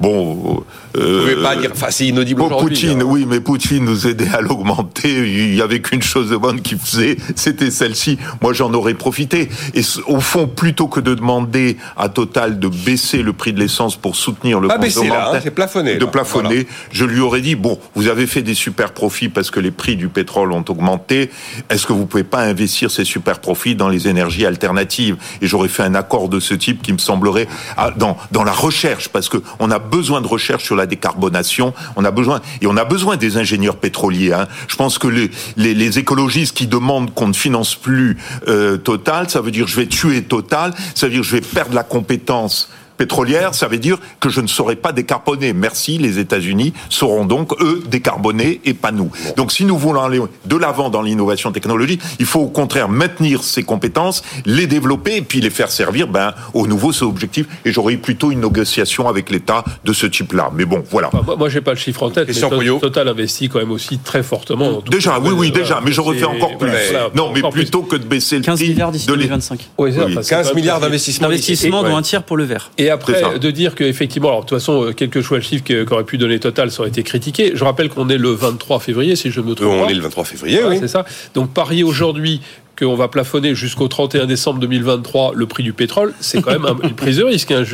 Speaker 3: Bon,
Speaker 1: Vous pouvez pas dire, enfin, c'est inaudible aujourd'hui.
Speaker 3: Poutine, hein. oui, mais Poutine nous aidait à l'augmenter. Il y avait qu'une chose de bonne qu'il faisait, c'était celle-ci. Moi, j'en aurais profité. Et au fond, plutôt que de demander à Total de baisser le prix de l'essence pour soutenir le
Speaker 1: pas baisser là, hein, c'est plafonné.
Speaker 3: De plafonner, je lui aurais dit bon, vous avez fait des super profits parce que les prix du pétrole ont augmenté. Est-ce que vous pouvez pas investir ces super profits dans les énergies alternatives? Et j'aurais fait un accord de ce type qui me semblerait ah, dans dans la recherche, parce que on a besoin de recherche sur la décarbonation. On a besoin et on a besoin des ingénieurs pétroliers. Hein. Je pense que les, écologistes qui demandent qu'on ne finance plus euh, Total, ça veut dire je vais tuer Total, ça veut dire je vais perdre la compétence pétrolière, ça veut dire que je ne saurais pas décarboner. Merci, les États-Unis sauront donc, eux, décarboner et pas nous. Donc si nous voulons aller de l'avant dans l'innovation technologique, il faut au contraire maintenir ces compétences, les développer et puis les faire servir ben, au nouveau ce objectif. Et j'aurais plutôt une négociation avec l'État de ce type-là. Mais bon, voilà.
Speaker 2: moi, moi j'ai pas le chiffre en tête, mais Total investit quand même aussi très fortement.
Speaker 3: déjà, oui, oui, déjà, mais j'aurais fait encore plus. non, mais plutôt que de baisser le
Speaker 4: 15 milliards d'ici 2025.
Speaker 1: Oui, 15 milliards d'investissements.
Speaker 4: D'investissement, dont un tiers pour le vert.
Speaker 2: Et après, de dire qu'effectivement, alors de toute façon, euh, quel que soit le chiffre qu'aurait pu donner Total, ça aurait été critiqué. Je rappelle qu'on est le 23 février, si je me trompe.
Speaker 1: On est le 23 février, oui.
Speaker 2: C'est ça. Donc parier aujourd'hui qu'on va plafonner jusqu'au 31 décembre 2023 le prix du pétrole, c'est quand même une prise de risque. Hein.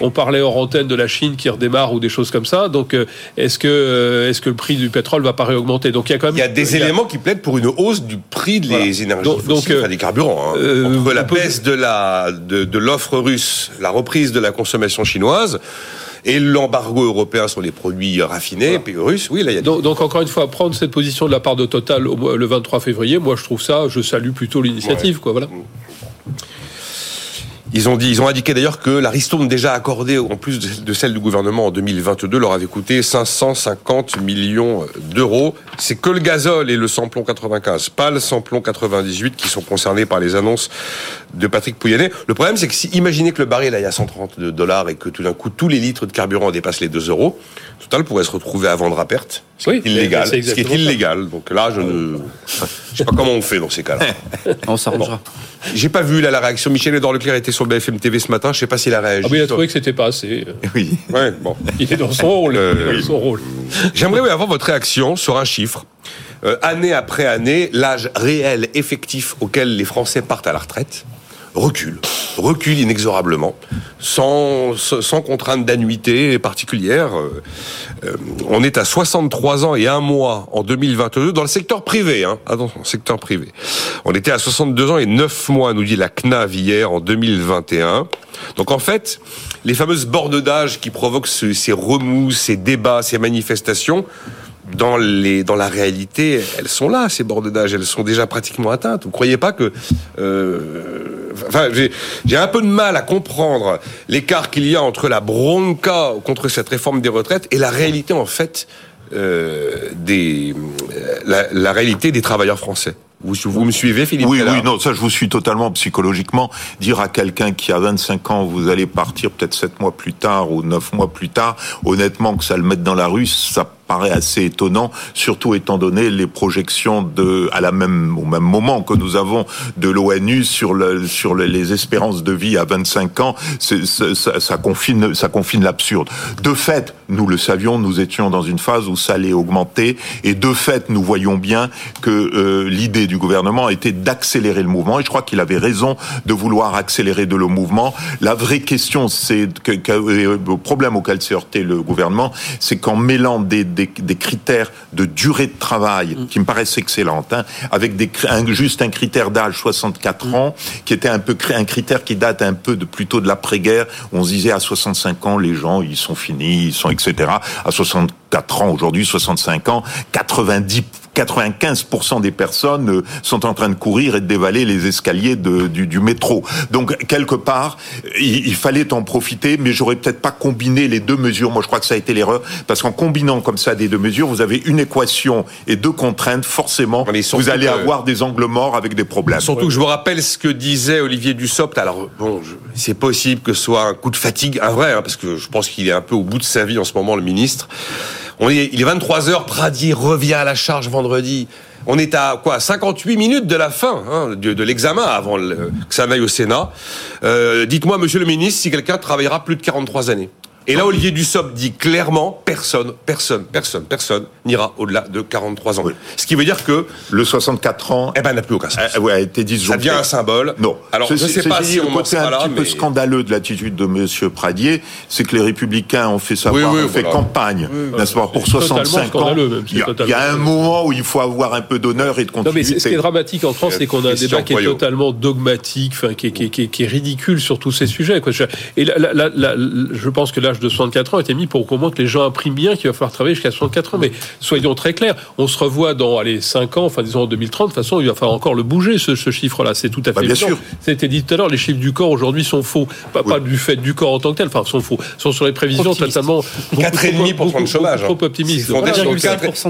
Speaker 2: on parlait hors antenne de la Chine qui redémarre ou des choses comme ça. Donc, euh, est-ce que, euh, est-ce que le prix du pétrole va pas réaugmenter?
Speaker 1: Donc, il y a quand même. Il y a des éléments qui plaident pour une hausse du prix des énergies fossiles, euh, des carburants. Hein. la baisse de la de l'offre russe, la reprise de la consommation chinoise et l'embargo européen sur les produits raffinés, puis russes, oui, là, il y a
Speaker 2: donc, donc, encore une fois, prendre cette position de la part de Total le 23 février, moi, je trouve ça, je salue plutôt l'initiative, quoi, voilà.
Speaker 1: Ils ont dit, ils ont indiqué d'ailleurs que la ristourne déjà accordée, en plus de celle du gouvernement en 2022, leur avait coûté 550 millions d'euros. C'est que le gazole et le samplon 95, pas le samplon 98 qui sont concernés par les annonces de Patrick Pouyanné. Le problème, c'est que si imaginez que le baril aille à 130 dollars et que tout d'un coup tous les litres de carburant dépassent les 2 euros, Total pourrait se retrouver à vendre à perte. Ce qui est illégal. Ce qui est illégal. Donc là, je ne je sais pas comment on fait dans ces cas-là.
Speaker 4: on s'arrangera.
Speaker 1: J'ai pas vu là, la réaction. Michel Edouard Leclerc était sur BFM TV ce matin. Je sais pas s'il a réagi.
Speaker 2: Ah oui, il a trouvé que c'était pas assez.
Speaker 1: Oui.
Speaker 2: Ouais, bon. Il est dans son rôle. Euh, son rôle.
Speaker 1: J'aimerais avoir votre réaction sur un chiffre. Euh, année après année, l'âge réel effectif auquel les Français partent à la retraite recule, recule inexorablement, sans, sans contrainte d'annuité particulière. Euh, euh, on est à 63 ans et un mois en 2022 dans le secteur privé. Hein. Secteur privé. On était à 62 ans et 9 mois, nous dit la CNAV hier, en 2021. Donc en fait, les fameuses bornes d'âge qui provoquent ces remous, ces débats, ces manifestations, dans les dans la réalité, elles sont là ces bornes d'âge, elles sont déjà pratiquement atteintes. Vous croyez pas que euh, enfin j'ai un peu de mal à comprendre l'écart qu'il y a entre la bronca contre cette réforme des retraites et la réalité en fait euh, des la, la réalité des travailleurs français. Vous, vous me suivez, Philippe
Speaker 3: Oui, oui, non, ça je vous suis totalement psychologiquement. Dire à quelqu'un qui a 25 ans, vous allez partir peut-être 7 mois plus tard ou 9 mois plus tard, honnêtement, que ça le mette dans la rue, ça paraît assez étonnant, surtout étant donné les projections de, à la même, au même moment que nous avons de l'ONU sur, le, sur les espérances de vie à 25 ans, ça, confine, ça confine l'absurde. De fait, nous le savions, nous étions dans une phase où ça allait augmenter, et de fait, nous voyons bien que euh, l'idée du gouvernement était d'accélérer le mouvement, et je crois qu'il avait raison de vouloir accélérer de le mouvement. La vraie question, c'est que, que, euh, le problème auquel s'est heurté le gouvernement, c'est qu'en mêlant des des, critères de durée de travail mm. qui me paraissent excellentes, hein, avec des, un, juste un critère d'âge 64 mm. ans, qui était un peu un critère qui date un peu de plutôt de l'après-guerre. On se disait à 65 ans, les gens, ils sont finis, ils sont etc. À 64 ans aujourd'hui, 65 ans, 90 95% des personnes euh, sont en train de courir et de dévaler les escaliers de, du, du, métro. Donc quelque part, il, il fallait en profiter, mais j'aurais peut-être pas combiné les deux mesures. Moi, je crois que ça a été l'erreur, parce qu'en combinant comme ça des deux mesures, vous avez une équation et deux contraintes. Forcément, vous allez avoir des angles morts avec des problèmes.
Speaker 1: Surtout que je vous rappelle ce que disait Olivier Dussopt. Alors bon, c'est possible que ce soit un coup de fatigue, un vrai, hein, parce que je pense qu'il est un peu au bout de sa vie en ce moment, le ministre. On est, il est 23 h Pradier revient à la charge vendredi. On est à quoi 58 minutes de la fin hein, de, l'examen avant que ça n'aille au Sénat. Euh, dites-moi, Monsieur le Ministre, si quelqu'un travaillera plus de 43 années. Et là, Olivier Dussopt dit clairement, personne, personne, personne, personne n'ira au-delà de 43 ans. Ce qui veut dire que
Speaker 3: le 64 ans,
Speaker 1: eh ben, n'a plus aucun sens.
Speaker 3: Euh, ouais, a été
Speaker 1: Ça devient un symbole.
Speaker 3: Non.
Speaker 1: Alors, je ne sais pas si on
Speaker 3: le côté un petit peu scandaleux de l'attitude de Monsieur Pradier, c'est que les Républicains ont fait savoir, ont fait campagne, n'est-ce pas, pour 65 ans. il, y a, un moment où il faut avoir un peu d'honneur et de continuité.
Speaker 2: Non, mais ce qui est dramatique en France, c'est qu'on a un débat qui est totalement dogmatique, qui, qui, qui, est ridicule sur tous ces sujets. Quoi. Et là, je pense que là, l'âge de 64 ans a été mis pour moins que les gens impriment bien qu'il va falloir travailler jusqu'à 64 ans. Mais soyons très clairs, on se revoit dans allez, 5 ans, enfin disons en 2030, de toute façon, il va falloir encore le bouger, ce, chiffre-là. C'est tout à fait bah,
Speaker 3: bien sûr.
Speaker 2: C'était dit tout à l'heure, les chiffres du corps aujourd'hui sont faux. Pas, pas, du fait du corps en tant que tel, enfin, sont faux. sont sur les prévisions totalement.
Speaker 1: 4,5% de chômage.
Speaker 2: Trop optimiste.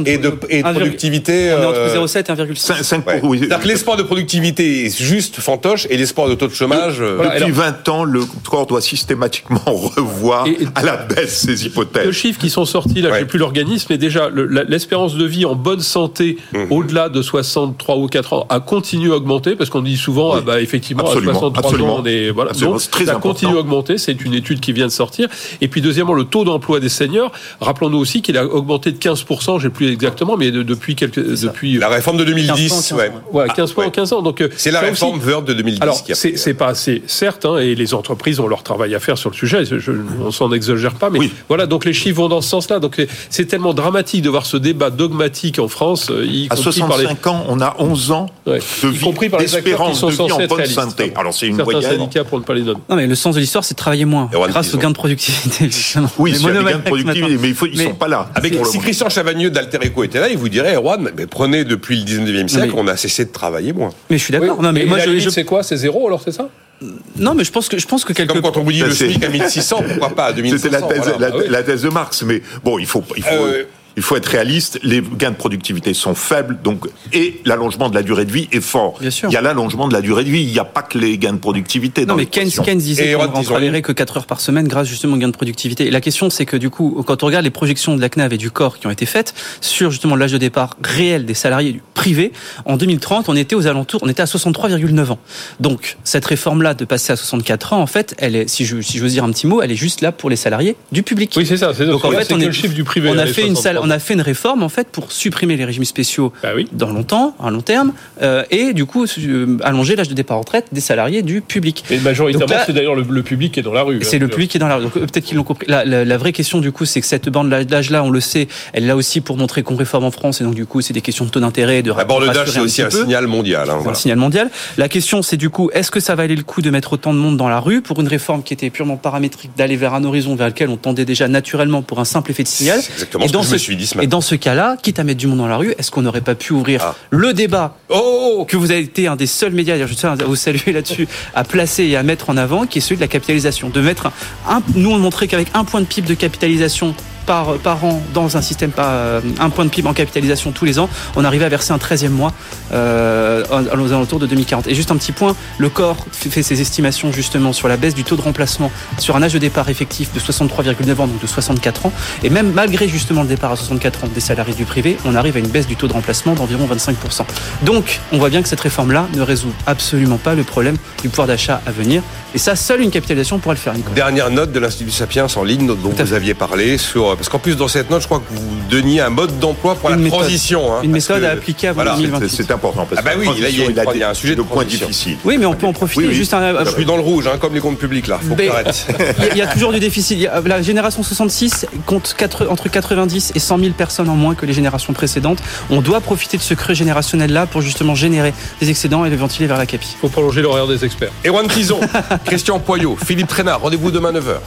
Speaker 1: Et de, et de productivité.
Speaker 4: On est entre 0,7 et 1,5.
Speaker 1: Ouais. C'est-à-dire que l'espoir de productivité est juste fantoche et l'espoir de taux de chômage.
Speaker 3: Depuis 20 ans, le corps doit systématiquement revoir à la baisse ses hypothèses.
Speaker 2: Le chiffres qui sont sortis, là, j'ai plus l'organisme, mais déjà, l'espérance de vie en bonne santé, mmh. au-delà de 63 ou 4 ans, a continué à augmenter, parce qu'on dit souvent, ah bah, effectivement, à 63 ans, on est, voilà. Donc, ça continue à augmenter, c'est une étude qui vient de sortir. Et puis, deuxièmement, le taux d'emploi des seniors, rappelons-nous aussi qu'il a augmenté de 15%, j'ai plus exactement, mais depuis quelques, depuis.
Speaker 1: La réforme de 2010,
Speaker 2: ouais. Ouais, 15 points en 15 ans. Donc,
Speaker 1: c'est la réforme Word de 2010
Speaker 2: alors, c'est pas assez, certes, hein, et les entreprises ont leur travail à faire sur le sujet, je, on s'en exagère pas, mais voilà, donc les chiffres vont dans ce sens-là. Donc c'est tellement dramatique de voir ce débat dogmatique en France. Euh,
Speaker 3: y à 65 ans, on a 11 ans de vie, y compris par les acteurs qui sont de vie en bonne santé.
Speaker 2: Alors c'est une Certains syndicats pour ne pas les donner.
Speaker 4: Non, mais le sens de l'histoire, c'est travailler moins, grâce aux gains de productivité.
Speaker 3: Oui, c'est des gains de productivité, mais il faut, ils ne sont pas là.
Speaker 1: Avec, si Christian Chavagneux d'Alter Eco était là, il vous dirait, Erwan, mais prenez depuis le 19e siècle, on a cessé de travailler moins.
Speaker 2: Mais je suis d'accord. Non, mais moi, je, c'est quoi? C'est zéro alors, c'est ça?
Speaker 4: Non, mais je pense que je pense que
Speaker 1: quelque... comme quand on vous dit le SMIC à 1600, pourquoi pas à 2500
Speaker 3: C'était la thèse, la, ah thèse de Marx, mais bon, il faut, il faut euh, il faut être réaliste, les gains de productivité sont faibles, donc et l'allongement de la durée de vie est fort.
Speaker 4: Bien sûr.
Speaker 3: Il y a l'allongement de la durée de vie, il n'y a pas que les gains de productivité.
Speaker 4: Non, mais Keynes, Keynes disait qu'on ne travaillerait que 4 heures par semaine grâce justement aux gains de productivité. Et la question, c'est que du coup, quand on regarde les projections de la CNAV et du corps qui ont été faites sur justement l'âge de départ réel des salariés privés, en 2030, on était aux alentours, on était à 63,9 ans. Donc cette réforme-là de passer à 64 ans, en fait, elle est, si je si j'ose dire un petit mot, elle est juste là pour les salariés du public.
Speaker 2: Oui, c'est ça.
Speaker 4: Donc en fait, on est, le chiffre du privé. On a fait une salle, on a fait une réforme en fait pour supprimer les régimes spéciaux
Speaker 2: bah oui.
Speaker 4: dans longtemps, à long terme, euh, et du coup euh, allonger l'âge de départ en retraite des salariés du public.
Speaker 2: Et majoritairement, c'est d'ailleurs le, public qui est dans la rue.
Speaker 4: C'est hein, le public qui est dans la rue. Donc euh, peut-être qu'ils l'ont compris. La, la, vraie question du coup, c'est que cette bande d'âge-là, on le sait, elle est là aussi pour montrer qu'on réforme en France, et donc du coup, c'est des questions de taux d'intérêt, de.
Speaker 1: La bande d'âge, c'est aussi un, signal mondial. Hein,
Speaker 4: Un signal mondial. La question, c'est du coup, est-ce que ça valait le coup de mettre autant de monde dans la rue pour une réforme qui était purement paramétrique, d'aller vers un horizon vers lequel on tendait déjà naturellement pour un simple effet de signal?
Speaker 1: exactement et ce que je me suis dit ce matin.
Speaker 4: Et dans ce cas-là, quitte à mettre du monde dans la rue, est-ce qu'on n'aurait pas pu ouvrir ah. le débat
Speaker 1: oh, oh, oh.
Speaker 4: que vous avez été un des seuls médias, je tiens à vous saluer là-dessus, à placer et à mettre en avant, qui est celui de la capitalisation. De mettre un, nous on montrait qu'avec un point de PIB de capitalisation par, par an dans un système, pas euh, un point de PIB en capitalisation tous les ans, on arrivait à verser un 13e mois euh, aux alentours de 2040. Et juste un petit point, le corps fait ses estimations justement sur la baisse du taux de remplacement sur un âge de départ effectif de 63,9 ans, donc de 64 ans. Et même malgré justement le départ à 64 ans des salariés du privé, on arrive à une baisse du taux de remplacement d'environ 25%. Donc, on voit bien que cette réforme-là ne résout absolument pas le problème du pouvoir d'achat à venir. Et ça, seule une capitalisation pourrait le faire.
Speaker 1: Dernière note de l'Institut Sapiens en ligne dont vous aviez parlé sur parce qu'en plus dans cette note, je crois que vous donniez un mode d'emploi pour la transition.
Speaker 4: Hein, une méthode à appliquer avant voilà. 2028.
Speaker 3: C'est important parce
Speaker 1: ah bah oui, là il y, a, il y a un sujet de
Speaker 3: point difficile.
Speaker 4: Oui, mais on peut en profiter. Juste
Speaker 1: un, je suis dans le rouge, hein, comme les comptes publics là. Faut
Speaker 4: il y a toujours du déficit. La génération 66 compte 4, entre 90 et 100 000 personnes en moins que les générations précédentes. On doit profiter de ce creux générationnel là pour justement générer des excédents et les ventiler vers la capi.
Speaker 2: Il faut prolonger l'horaire des experts.
Speaker 1: Erwan Tison, Christian Poyot, Philippe Trénard, rendez-vous demain 9h.